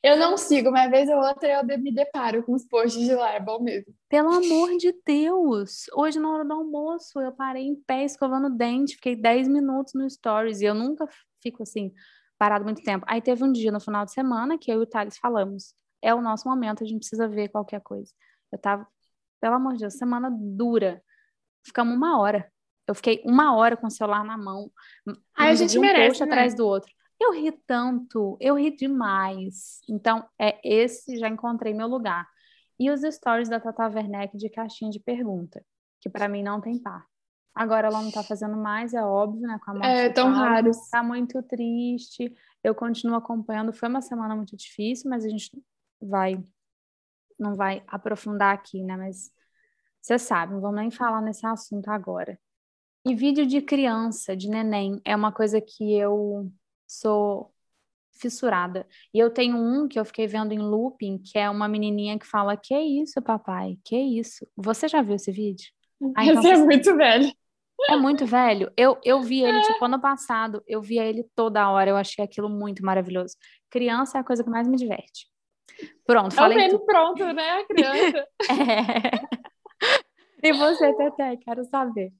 Eu não sigo, mas vez ou outra eu me deparo com os posts de lá, é bom mesmo. Pelo amor de Deus! Hoje, na hora do almoço, eu parei em pé escovando o dente, fiquei 10 minutos no Stories e eu nunca fico assim, parado muito tempo. Aí teve um dia no final de semana que eu e o Thales falamos: é o nosso momento, a gente precisa ver qualquer coisa. Eu tava, pelo amor de Deus, semana dura. Ficamos uma hora. Eu fiquei uma hora com o celular na mão. Ai, a um gente um merece, post né? atrás do outro. Eu ri tanto, eu ri demais. Então, é esse, já encontrei meu lugar. E os stories da Tata Werneck de caixinha de pergunta, que pra mim não tem par. Agora ela não tá fazendo mais, é óbvio, né? Com a morte É, tão raros. Tá muito triste. Eu continuo acompanhando. Foi uma semana muito difícil, mas a gente vai não vai aprofundar aqui, né? Mas você sabe, não vamos nem falar nesse assunto agora. E vídeo de criança, de neném, é uma coisa que eu sou fissurada. E eu tenho um que eu fiquei vendo em looping, que é uma menininha que fala: Que isso, papai? Que isso? Você já viu esse vídeo? Ah, então Esse é você- muito velho. É muito velho. Eu, eu vi ele, tipo, ano passado, eu via ele toda hora, eu achei aquilo muito maravilhoso. Criança é a coisa que mais me diverte. Pronto, falei. É o pronto, né, a criança. é. E você, Tete, quero saber.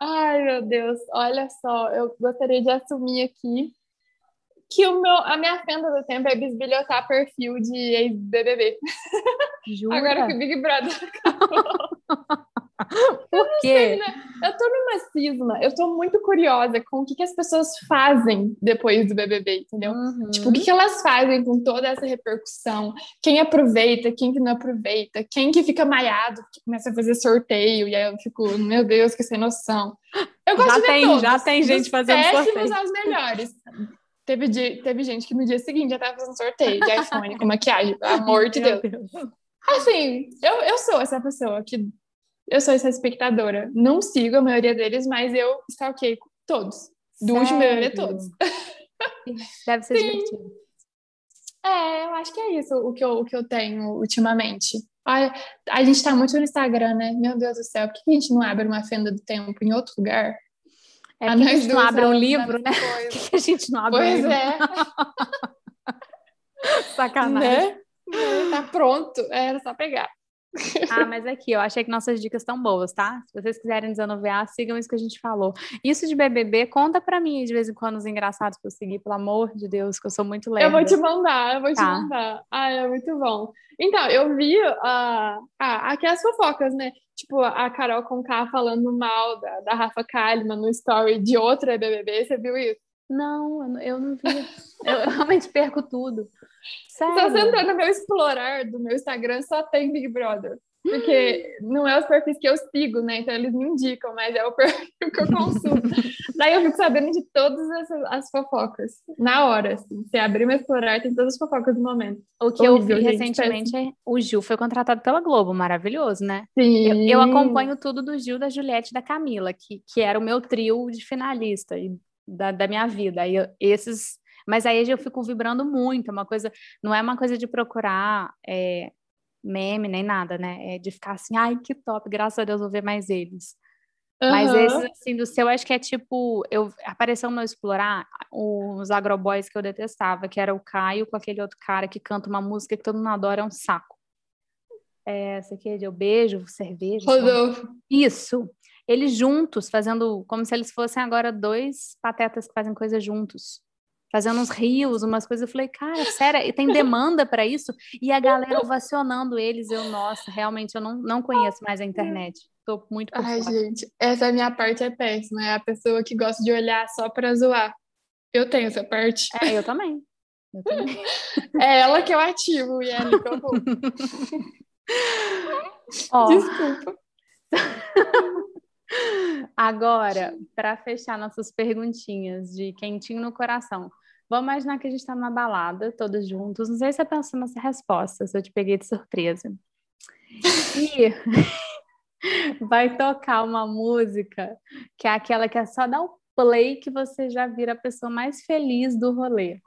Ai, meu Deus, olha só, eu gostaria de assumir aqui que o meu, a minha fenda do tempo é bisbilhotar perfil de ex-BBB. Agora que o Big Brother acabou. Por quê? Sei, né? Eu tô numa cisma, eu tô muito curiosa com o que, que as pessoas fazem depois do BBB, entendeu? Uhum. Tipo, o que, que elas fazem com toda essa repercussão? Quem aproveita, quem que não aproveita? Quem que fica maiado, que começa a fazer sorteio, e aí eu fico, meu Deus, que sem noção. Eu gosto já de tem, todos, Já tem gente fazendo sorteio. péssimos aos melhores. Teve, dia, teve gente que no dia seguinte já tava fazendo sorteio de iPhone com maquiagem, pelo amor de Deus. Deus. Assim, eu, eu sou essa pessoa que eu sou essa espectadora. Não sigo a maioria deles, mas eu stalkeei todos. Do último BBB, todos. Deve ser Sim. divertido. É, eu acho que é isso o que eu, o que eu tenho ultimamente. A, a gente tá muito no Instagram, né? Meu Deus do céu, por que a gente não abre uma fenda do tempo em outro lugar? É a, a gente não abre um livro, né? Por que a gente não abre pois um livro? é. Sacanagem. Né? Tá pronto, era só pegar. Ah, mas aqui, eu achei que nossas dicas estão boas, tá? Se vocês quiserem desanuviar, sigam isso que a gente falou. Isso de BBB, conta pra mim de vez em quando os engraçados pra eu seguir, pelo amor de Deus, que eu sou muito leve. Eu vou te mandar, eu vou tá. te mandar. Ah, é muito bom. Então, eu vi uh, ah, aqui as fofocas, né? Tipo, a Carol Conká falando mal da, da Rafa Kalimann no story de outra BBB, você viu isso? Não, eu não vi. eu realmente perco tudo. Sério? Se você entrar no meu explorar do meu Instagram, só tem Big Brother. Porque não é os perfis que eu sigo, né? Então eles me indicam, mas é o perfil que eu consumo. Daí eu fico sabendo de todas essas, as fofocas. Na hora, assim. Se abrir meu explorar, tem todas as fofocas do momento. O que eu vi recentemente é o Gil foi contratado pela Globo, maravilhoso, né? Sim. Eu, eu acompanho tudo do Gil, da Juliette e da Camila, que, que era o meu trio de finalista e da, da minha vida. Aí esses mas aí eu fico vibrando muito, é uma coisa, não é uma coisa de procurar é, meme nem nada, né? É de ficar assim, ai, que top, graças a Deus vou ver mais eles. Uhum. Mas esses, assim, do seu, acho que é tipo, eu apareceu no meu explorar os agroboys que eu detestava, que era o Caio com aquele outro cara que canta uma música que todo mundo adora, é um saco. É, essa aqui é de eu beijo, cerveja. Rodolfo. Isso. Eles juntos, fazendo como se eles fossem agora dois patetas que fazem coisas juntos fazendo uns rios, umas coisas. Eu falei, cara, sério, e tem demanda para isso? E a galera ovacionando eles. Eu, nossa, realmente eu não, não conheço mais a internet. Tô muito por Ai, fora. gente, essa é minha parte é péssima. É a pessoa que gosta de olhar só para zoar. Eu tenho essa parte. É, eu também. Eu também. é ela que eu ativo e é ali que eu vou. Desculpa. Agora, para fechar nossas perguntinhas de quentinho no coração, vamos imaginar que a gente está numa balada, todos juntos. Não sei se você pensou nessa resposta, se eu te peguei de surpresa. E vai tocar uma música que é aquela que é só dar o play que você já vira a pessoa mais feliz do rolê.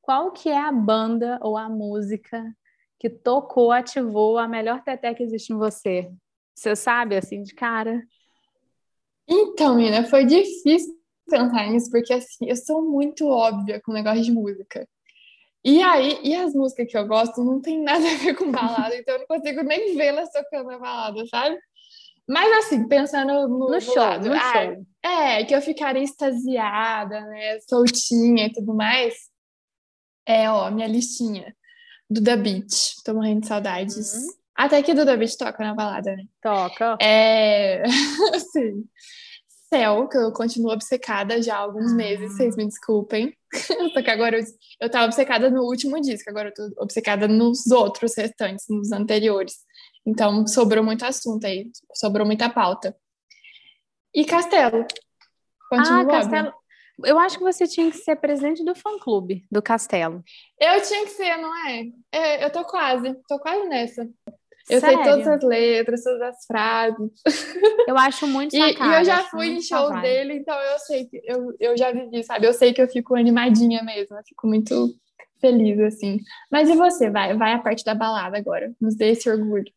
Qual que é a banda ou a música que tocou, ativou a melhor teté que existe em você? Você sabe, assim, de cara? Então, menina, foi difícil pensar nisso, porque assim, eu sou muito óbvia com o negócio de música. E aí, e as músicas que eu gosto não tem nada a ver com balada, então eu não consigo nem vê-las tocando na balada, sabe? Mas assim, pensando no, no, no show, lado, no ah, show. É, que eu ficaria extasiada, né, soltinha e tudo mais. É, ó, minha listinha do The Beat. Tô morrendo de saudades. Uhum. Até que Duda Beat toca na balada, né? Toca. É. Sim. Céu, que eu continuo obcecada já há alguns meses, vocês me desculpem. Só que agora eu, eu tava obcecada no último disco, agora eu tô obcecada nos outros restantes, nos anteriores. Então sobrou muito assunto aí, sobrou muita pauta. E Castelo. Continua. Ah, Castelo. Eu acho que você tinha que ser presidente do fã-clube do Castelo. Eu tinha que ser, não é? é? Eu tô quase, tô quase nessa. Eu Sério? sei todas as letras, todas as frases. Eu acho muito e, sacada, e eu já fui em shows dele, então eu sei que eu, eu já vivi, sabe? Eu sei que eu fico animadinha mesmo, eu fico muito feliz, assim. Mas e você? Vai, vai a parte da balada agora. Nos dê esse orgulho.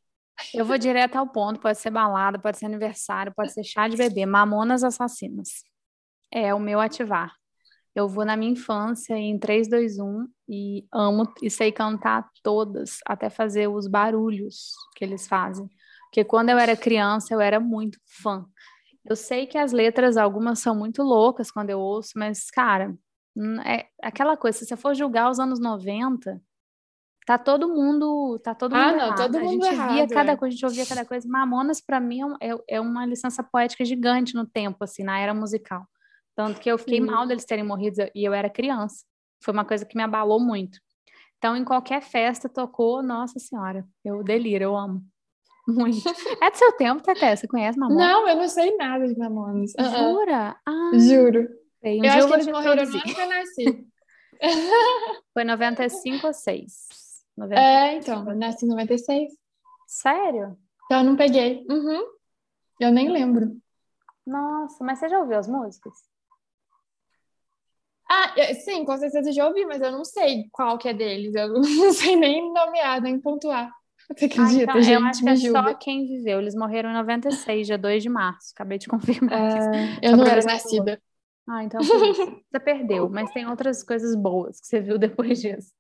Eu vou direto ao ponto, pode ser balada, pode ser aniversário, pode ser chá de bebê, Mamonas Assassinas. É o meu ativar. Eu vou na minha infância em 3, 2, 1 e amo e sei cantar todas, até fazer os barulhos que eles fazem. Porque quando eu era criança, eu era muito fã. Eu sei que as letras, algumas são muito loucas quando eu ouço, mas, cara, é aquela coisa, se você for julgar os anos 90, tá todo mundo, tá todo Ah, mundo não, errado. todo a mundo gente via errado, cada é. coisa, a gente ouvia cada coisa. Mamonas, para mim, é é, é uma licença poética gigante no tempo, assim, na era musical. Tanto que eu fiquei Sim. mal deles terem morrido e eu era criança. Foi uma coisa que me abalou muito. Então, em qualquer festa tocou, nossa senhora, eu deliro, eu amo. Muito. É do seu tempo, Teté? Você conhece Mamonas? Não, eu não sei nada de Mamonas. Jura? Ah, Juro. sei. Um eu acho que vou eles morreram no ano que eu nasci. Foi 95 ou 6? 90... É, então, eu nasci em 96. Sério? Então eu não peguei. Uhum. Eu nem lembro. Nossa, mas você já ouviu as músicas? Ah, sim, com certeza já ouvi, mas eu não sei qual que é deles. Eu não sei nem nomear, nem pontuar. Você Ah, acredita, então, gente? eu acho que é julga. só quem viveu. Eles morreram em 96, dia 2 de março. Acabei de confirmar. Ah, eu não era nascida. Ah, então. Você perdeu, mas tem outras coisas boas que você viu depois disso.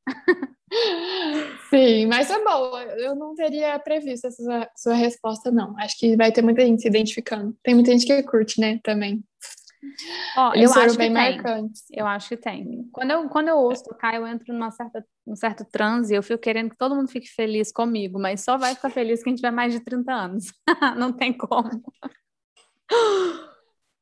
Sim, mas foi boa. Eu não teria previsto essa sua resposta, não. Acho que vai ter muita gente se identificando. Tem muita gente que curte, né, também. Ó, Eles eu foram acho que bem tem. marcantes. Eu acho que tem. Quando eu, quando eu ouço tocar, eu entro numa certa, num certo transe, eu fico querendo que todo mundo fique feliz comigo, mas só vai ficar feliz quem tiver mais de 30 anos. Não tem como.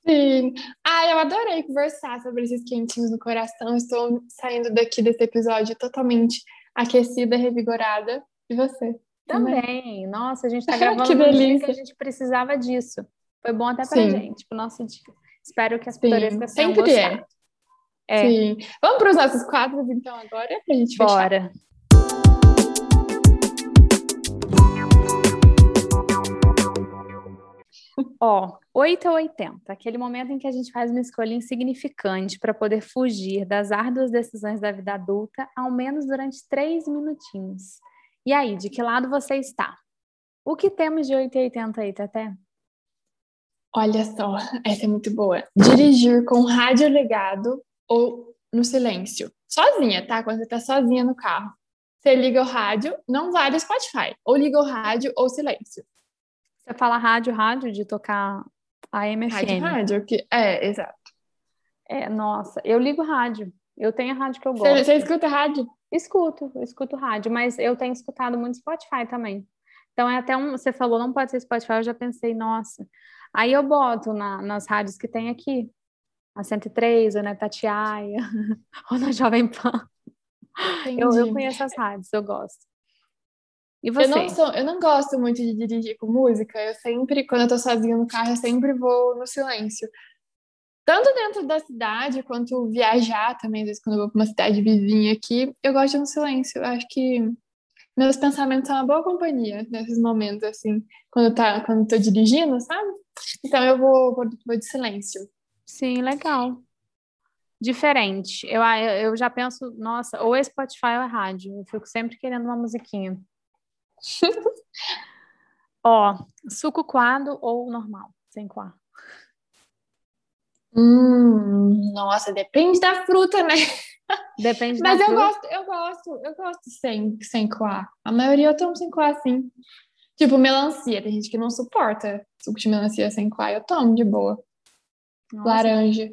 Sim. Ah, eu adorei conversar sobre esses quentinhos no coração. Estou saindo daqui desse episódio totalmente aquecida, revigorada. E você? Também. Nossa, a gente tá Que gravando num dia que a gente precisava disso. Foi bom até pra Sim. gente, pro nosso dia. Espero que as pitorescas tenham sempre gostado. É, Sim. Vamos para os nossos quadros, então, agora, pra gente fechar. bora. Ó, 8 ou 80, aquele momento em que a gente faz uma escolha insignificante para poder fugir das árduas decisões da vida adulta, ao menos durante três minutinhos. E aí, de que lado você está? O que temos de 8 e 80 aí, Teté? Olha só, essa é muito boa. Dirigir com rádio ligado ou no silêncio. Sozinha, tá? Quando você tá sozinha no carro. Você liga o rádio, não vale o Spotify. Ou liga o rádio ou silêncio. Você fala rádio, rádio, de tocar a Rádio, MFM. rádio. Que... É, exato. É, nossa, eu ligo rádio. Eu tenho a rádio que eu Você, gosto. você escuta rádio? Escuto, escuto rádio, mas eu tenho escutado muito Spotify também. Então é até um, você falou, não pode ser Spotify, eu já pensei, nossa. Aí eu boto na- nas rádios que tem aqui. A 103, ou na Tatiaia, ou na Jovem Pan. Eu, eu conheço as rádios, eu gosto. E Eu você? não, sou, eu não gosto muito de dirigir com música. Eu sempre, quando eu tô sozinha no carro, eu sempre vou no silêncio. Tanto dentro da cidade, quanto viajar também, às vezes quando eu vou pra uma cidade vizinha aqui, eu gosto de um silêncio. Eu acho que meus pensamentos são uma boa companhia nesses momentos, assim, quando, tá, quando eu tô dirigindo, sabe? Então eu vou, vou, vou de silêncio. Sim, legal. Diferente. Eu, ah, eu eu já penso, nossa, ou é Spotify ou é rádio. Eu fico sempre querendo uma musiquinha. Ó, suco coado ou normal, sem coar? Hum, nossa, depende da fruta, né? Depende Mas da eu fruta. gosto, eu gosto, eu gosto sem, sem coar. A maioria eu tomo sem coar, sim. Tipo, melancia. Tem gente que não suporta suco de melancia sem coar. Eu tomo de boa. Nossa, Laranja.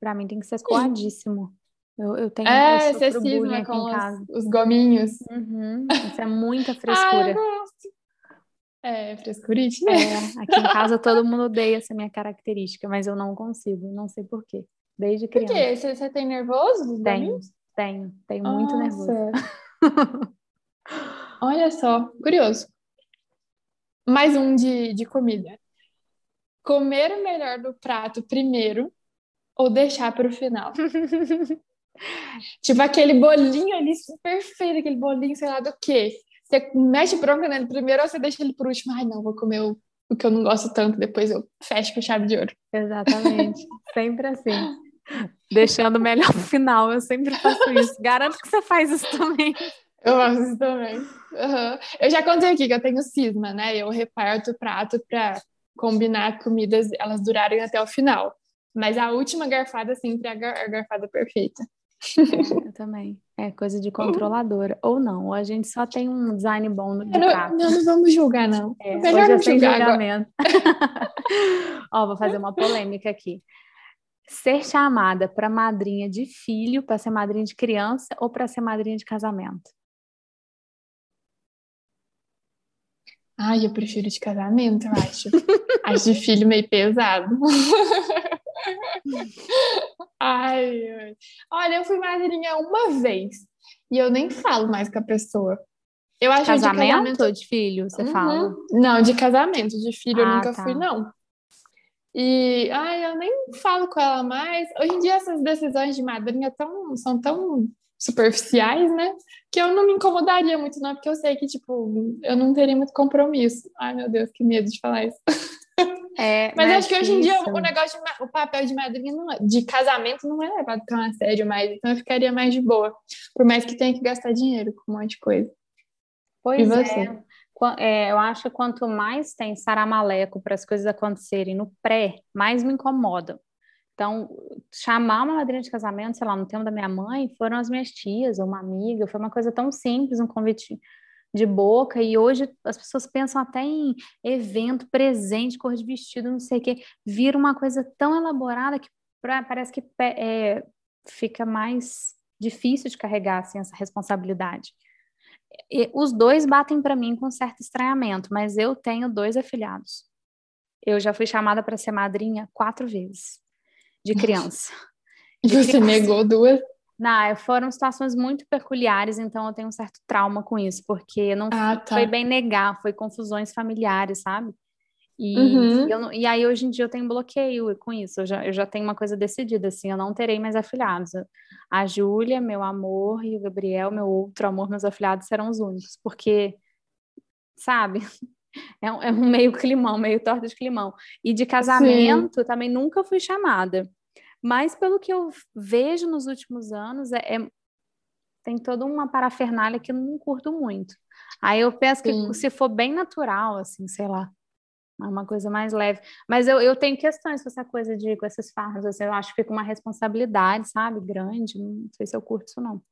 pra mim tem que ser coadíssimo. Eu, eu tenho É, eu cisma aqui com em casa. os, os gominhos. Uhum, isso é muita Ah, frescura. gosto. É, frescurite, né? É, aqui em casa todo mundo odeia essa minha característica, mas eu não consigo, não sei por quê. Desde Por criança. quê? Você, você tem nervoso dos Tenho, gominhos? tenho, tenho muito nervoso. Nossa. Olha só, curioso. Mais um de, de comida. Comer o melhor do prato primeiro ou deixar para o final? Tipo aquele bolinho ali perfeito, aquele bolinho, sei lá do quê. Você mete bronca nele primeiro ou você deixa ele por último? Ai, não, vou comer o, o que eu não gosto tanto, depois eu fecho com chave de ouro. Exatamente. Sempre assim. Deixando o melhor final. Eu sempre faço isso. Garanto que você faz isso também. Eu isso também. Uhum. Eu já contei aqui que eu tenho cisma, né? Eu reparto o prato para combinar comidas, elas durarem até o final. Mas a última garfada sempre é a garfada perfeita. Eu também. É coisa de controladora. Ou não, ou a gente só tem um design bom no de prato. Não, não vamos julgar, não. É, Melhor não julgar julgamento. Ó, vou fazer uma polêmica aqui. Ser chamada para madrinha de filho, para ser madrinha de criança ou para ser madrinha de casamento? Ai, eu prefiro de casamento, eu acho. acho de filho meio pesado. ai, ai. Olha, eu fui madrinha uma vez e eu nem falo mais com a pessoa. Eu acho casamento, de casamento ou de filho, você uhum. fala? Não, de casamento, de filho ah, eu nunca tá. fui, não. E ai, eu nem falo com ela mais. Hoje em dia essas decisões de madrinha tão, são tão superficiais, né? Que eu não me incomodaria muito, não, porque eu sei que, tipo, eu não teria muito compromisso. Ai, meu Deus, que medo de falar isso. É, mas acho que hoje em dia o negócio, de, o papel de madrinha, não, é, de casamento, não é levado tão a sério mais, então eu ficaria mais de boa. Por mais que tenha que gastar dinheiro com um monte de coisa. Pois e você? É. É, eu acho que quanto mais tem saramaleco para as coisas acontecerem no pré, mais me incomodam. Então, chamar uma madrinha de casamento, sei lá, no tempo da minha mãe, foram as minhas tias ou uma amiga, foi uma coisa tão simples, um convite de boca, e hoje as pessoas pensam até em evento, presente, cor de vestido, não sei o quê, vira uma coisa tão elaborada que pra, parece que é, fica mais difícil de carregar assim, essa responsabilidade. Os dois batem para mim com certo estranhamento, mas eu tenho dois afilhados. Eu já fui chamada para ser madrinha quatro vezes de criança. E você criança. negou duas? Não, foram situações muito peculiares, então eu tenho um certo trauma com isso, porque não ah, tá. foi bem negar, foi confusões familiares, sabe? E, uhum. eu, e aí hoje em dia eu tenho bloqueio com isso, eu já, eu já tenho uma coisa decidida, assim, eu não terei mais afilhados. A Júlia, meu amor, e o Gabriel, meu outro amor, meus afilhados serão os únicos, porque, sabe, é um, é um meio climão, meio torta de climão. E de casamento Sim. também nunca fui chamada. Mas pelo que eu vejo nos últimos anos, é, é tem toda uma parafernália que eu não curto muito. Aí eu penso que Sim. se for bem natural, assim, sei lá, é uma coisa mais leve. Mas eu, eu tenho questões com essa coisa de com esses fardos, assim, eu acho que fica uma responsabilidade, sabe, grande. Não sei se eu curto isso, não.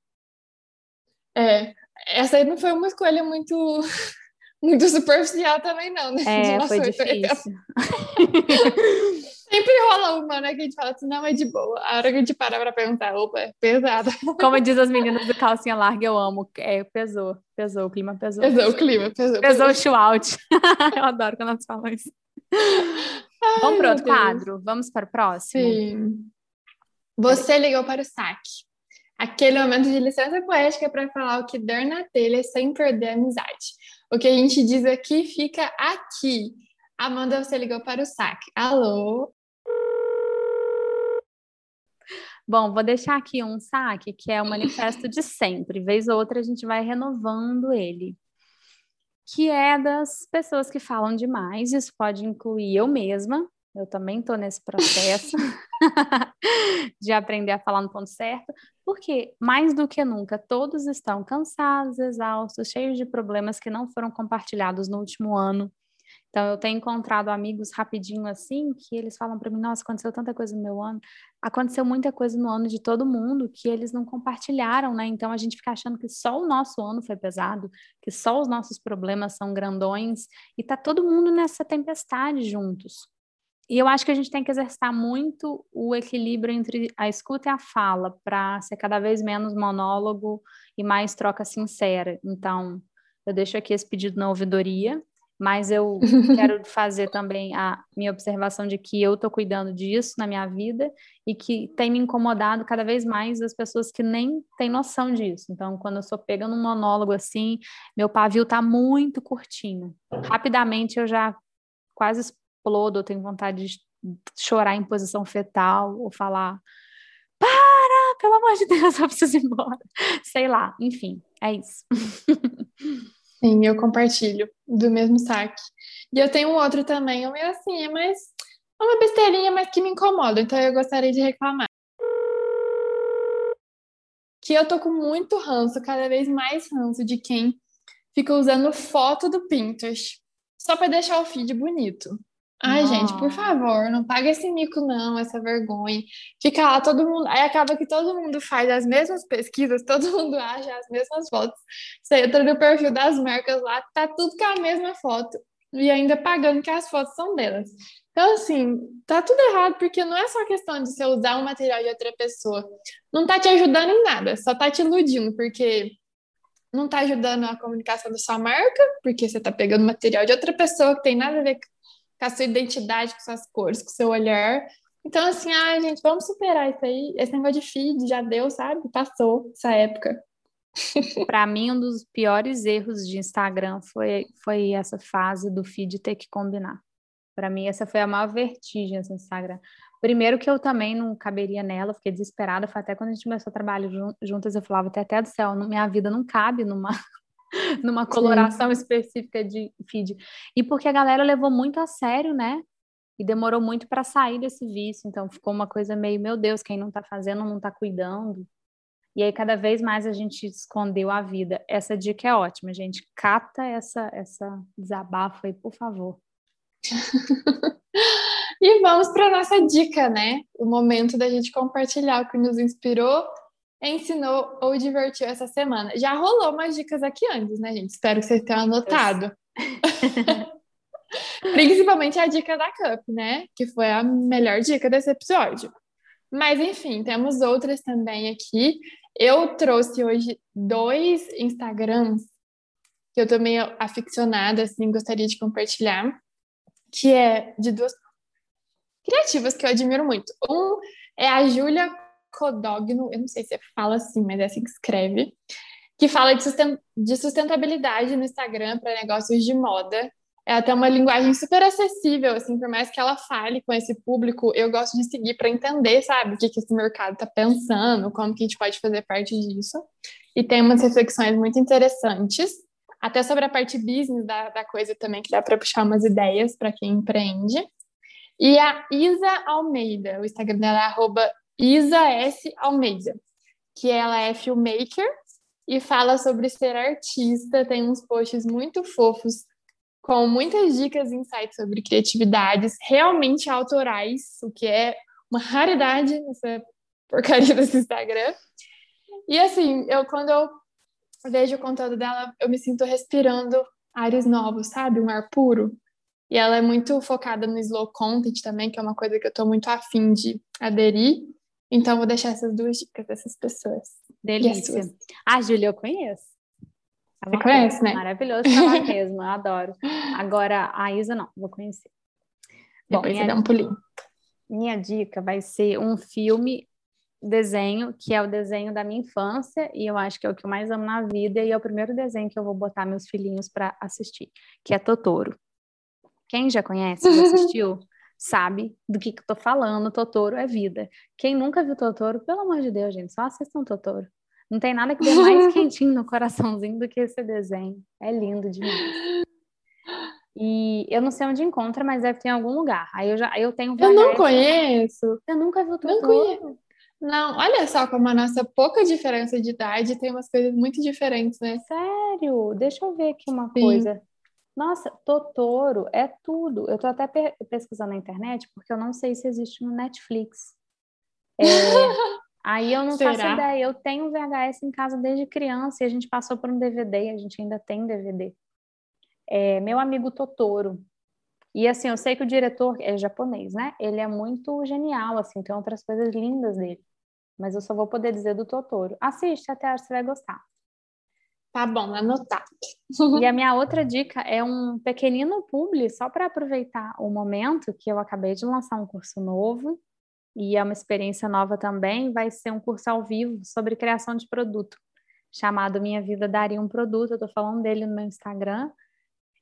É, essa aí não foi uma escolha muito muito superficial também, não, né? É, foi difícil. Sempre rola uma, né? Que a gente fala assim, não, é de boa. A hora que a gente para pra perguntar, opa, é pesada. Como diz as meninas do calcinha larga, eu amo. É, pesou, pesou, o clima pesou. Pesou o clima, pesou. Pesou, o show out. eu adoro quando elas falam isso. Ai, Vamos para outro quadro? Vamos para o próximo? Sim. Você ligou para o saque. Aquele momento de licença poética para falar o que der na telha sem perder a amizade. O que a gente diz aqui fica aqui. Amanda, você ligou para o saque. Alô? Bom, vou deixar aqui um saque que é o manifesto de sempre. Vez ou outra a gente vai renovando ele. Que é das pessoas que falam demais. Isso pode incluir eu mesma. Eu também estou nesse processo de aprender a falar no ponto certo, porque mais do que nunca todos estão cansados, exaustos, cheios de problemas que não foram compartilhados no último ano então, eu tenho encontrado amigos rapidinho assim, que eles falam para mim: nossa, aconteceu tanta coisa no meu ano. Aconteceu muita coisa no ano de todo mundo que eles não compartilharam, né? Então, a gente fica achando que só o nosso ano foi pesado, que só os nossos problemas são grandões, e tá todo mundo nessa tempestade juntos. E eu acho que a gente tem que exercitar muito o equilíbrio entre a escuta e a fala, para ser cada vez menos monólogo e mais troca sincera. Então, eu deixo aqui esse pedido na ouvidoria mas eu quero fazer também a minha observação de que eu estou cuidando disso na minha vida e que tem me incomodado cada vez mais as pessoas que nem têm noção disso. Então, quando eu sou pegando um monólogo assim, meu pavio está muito curtinho. Rapidamente eu já quase explodo, eu tenho vontade de chorar em posição fetal ou falar para, pelo amor de Deus, eu preciso ir embora. Sei lá, enfim, é isso. Sim, eu compartilho do mesmo saque. E eu tenho um outro também, é meio assim, é mais uma besteirinha, mas que me incomoda, então eu gostaria de reclamar. que eu tô com muito ranço, cada vez mais ranço de quem fica usando foto do Pinterest só para deixar o feed bonito. Ai, gente, por favor, não paga esse mico, não, essa vergonha. Fica lá todo mundo. Aí acaba que todo mundo faz as mesmas pesquisas, todo mundo acha as mesmas fotos. Você entra no perfil das marcas lá, tá tudo com a mesma foto. E ainda pagando que as fotos são delas. Então, assim, tá tudo errado, porque não é só questão de você usar um material de outra pessoa. Não tá te ajudando em nada, só tá te iludindo, porque não tá ajudando a comunicação da sua marca, porque você tá pegando material de outra pessoa que tem nada a ver com a sua identidade, com suas cores, com o seu olhar. Então, assim, ai, gente, vamos superar isso aí. Esse negócio de feed já deu, sabe? Passou essa época. Para mim, um dos piores erros de Instagram foi, foi essa fase do feed ter que combinar. Para mim, essa foi a maior vertigem do Instagram. Primeiro que eu também não caberia nela, fiquei desesperada. Foi até quando a gente começou a trabalhar juntas, eu falava até, até do céu, minha vida não cabe numa numa coloração Sim. específica de feed. E porque a galera levou muito a sério, né? E demorou muito para sair desse vício. Então ficou uma coisa meio, meu Deus, quem não tá fazendo não tá cuidando. E aí cada vez mais a gente escondeu a vida. Essa dica é ótima, gente. Cata essa essa desabafo aí, por favor. e vamos para nossa dica, né? O momento da gente compartilhar o que nos inspirou ensinou ou divertiu essa semana? Já rolou umas dicas aqui antes, né, gente? Espero que vocês tenham anotado. Principalmente a dica da Cup, né? Que foi a melhor dica desse episódio. Mas, enfim, temos outras também aqui. Eu trouxe hoje dois Instagrams que eu tô meio aficionada, assim, gostaria de compartilhar, que é de duas criativas que eu admiro muito. Um é a Júlia Codogno, eu não sei se fala assim, mas é assim que escreve, que fala de, sustentabilidade no Instagram para negócios de moda. Ela tem uma linguagem super acessível, assim, por mais que ela fale com esse público, eu gosto de seguir para entender, sabe, o que, que esse mercado está pensando, como que a gente pode fazer parte disso. E tem umas reflexões muito interessantes, até sobre a parte business da, da coisa também, que dá para puxar umas ideias para quem empreende. E a Isa Almeida, o Instagram dela é Isa S. Almeida, que ela é filmmaker e fala sobre ser artista, tem uns posts muito fofos com muitas dicas e insights sobre criatividades realmente autorais, o que é uma raridade nessa porcaria desse Instagram. E assim, eu quando eu vejo o conteúdo dela, eu me sinto respirando ares novos, sabe? Um ar puro. E ela é muito focada no slow content também, que é uma coisa que eu estou muito afim de aderir. Então, vou deixar essas duas dicas dessas pessoas. Delícia. A Júlia eu conheço. É Você conhece, né? Maravilhoso falar mesmo, eu adoro. Agora, a Isa não, vou conhecer. Bom, Depois minha, você dá um pulinho. Minha dica vai ser um filme, desenho, que é o desenho da minha infância, e eu acho que é o que eu mais amo na vida, e é o primeiro desenho que eu vou botar meus filhinhos para assistir, que é Totoro. Quem já conhece, já assistiu? sabe do que, que eu tô falando. Totoro é vida. Quem nunca viu Totoro, pelo amor de Deus, gente, só assistam Totoro. Não tem nada que dê mais quentinho no coraçãozinho do que esse desenho. É lindo demais. E eu não sei onde encontra, mas deve ter em algum lugar. Aí eu já eu tenho VHS. Eu não conheço. Eu nunca vi o Totoro. Não conheço. Não, olha só como a nossa pouca diferença de idade tem umas coisas muito diferentes, né? Sério? Deixa eu ver aqui uma Sim. coisa. Nossa, Totoro é tudo. Eu tô até pe pesquisando na internet porque eu não sei se existe no Netflix. É, aí eu não Será? faço ideia. Eu tenho VHS em casa desde criança e a gente passou por um DVD, a gente ainda tem DVD. É, meu amigo Totoro. E assim, eu sei que o diretor é japonês, né? Ele é muito genial, assim, tem outras coisas lindas dele. Mas eu só vou poder dizer do Totoro. Assiste, até acho que você vai gostar. Tá bom, anotado. E a minha outra dica é um pequenino publi, só para aproveitar o momento que eu acabei de lançar um curso novo e é uma experiência nova também. Vai ser um curso ao vivo sobre criação de produto, chamado Minha Vida Daria um Produto. Eu estou falando dele no meu Instagram.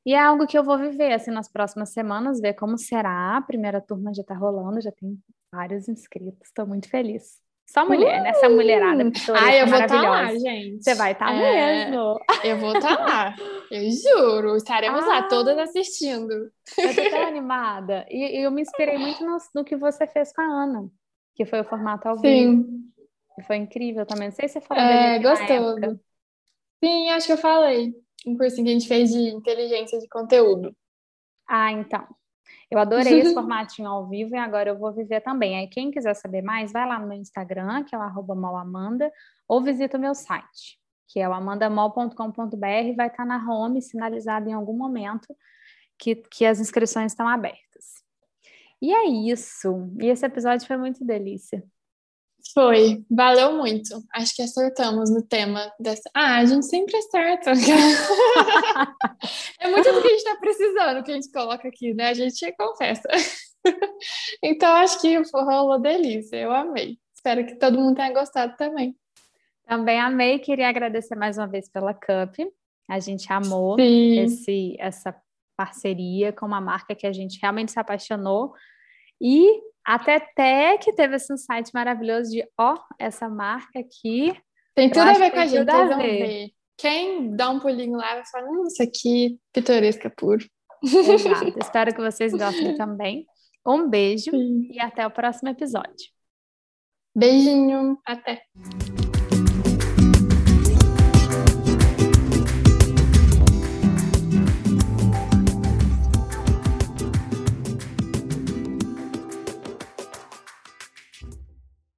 E é algo que eu vou viver assim nas próximas semanas, ver como será. A primeira turma já está rolando, já tem vários inscritos, estou muito feliz. Só mulher, uh! né? Essa mulherada Ah, eu vou estar tá lá, gente. Você vai estar tá é... mesmo. Eu vou estar tá lá. Eu juro. Estaremos ah, lá, todas assistindo. Eu tô tão animada. E, eu me inspirei muito no, no, que você fez com a Ana, que foi o formato ao vivo. Sim. E foi incrível também. Não sei se você falou É, gostoso. Sim, acho que eu falei. Um cursinho que a gente fez de inteligência de conteúdo. Ah, então. Eu adorei esse formatinho ao vivo e agora eu vou viver também. Aí, quem quiser saber mais, vai lá no meu Instagram, que é o arroba malamanda, ou visita o meu site, que é o amandamol.com.br, vai estar na home, sinalizado em algum momento, que, que as inscrições estão abertas. E é isso. E esse episódio foi muito delícia. Foi, valeu muito. Acho que acertamos no tema dessa. Ah, a gente sempre acerta. é muito do que a gente está precisando que a gente coloca aqui, né? A gente confessa. então, acho que rolou delícia. Eu amei. Espero que todo mundo tenha gostado também. Também amei. Queria agradecer mais uma vez pela Cup. A gente amou esse, essa parceria com uma marca que a gente realmente se apaixonou. E até até que teve esse insight maravilhoso de, ó, essa marca aqui. Tem tudo a ver com a gente, vocês vão ver. Quem dá um pulinho lá vai falar, hum, isso aqui pitoresca puro. Exato. Espero que vocês gostem também. Um beijo Sim. e até o próximo episódio. Beijinho, até.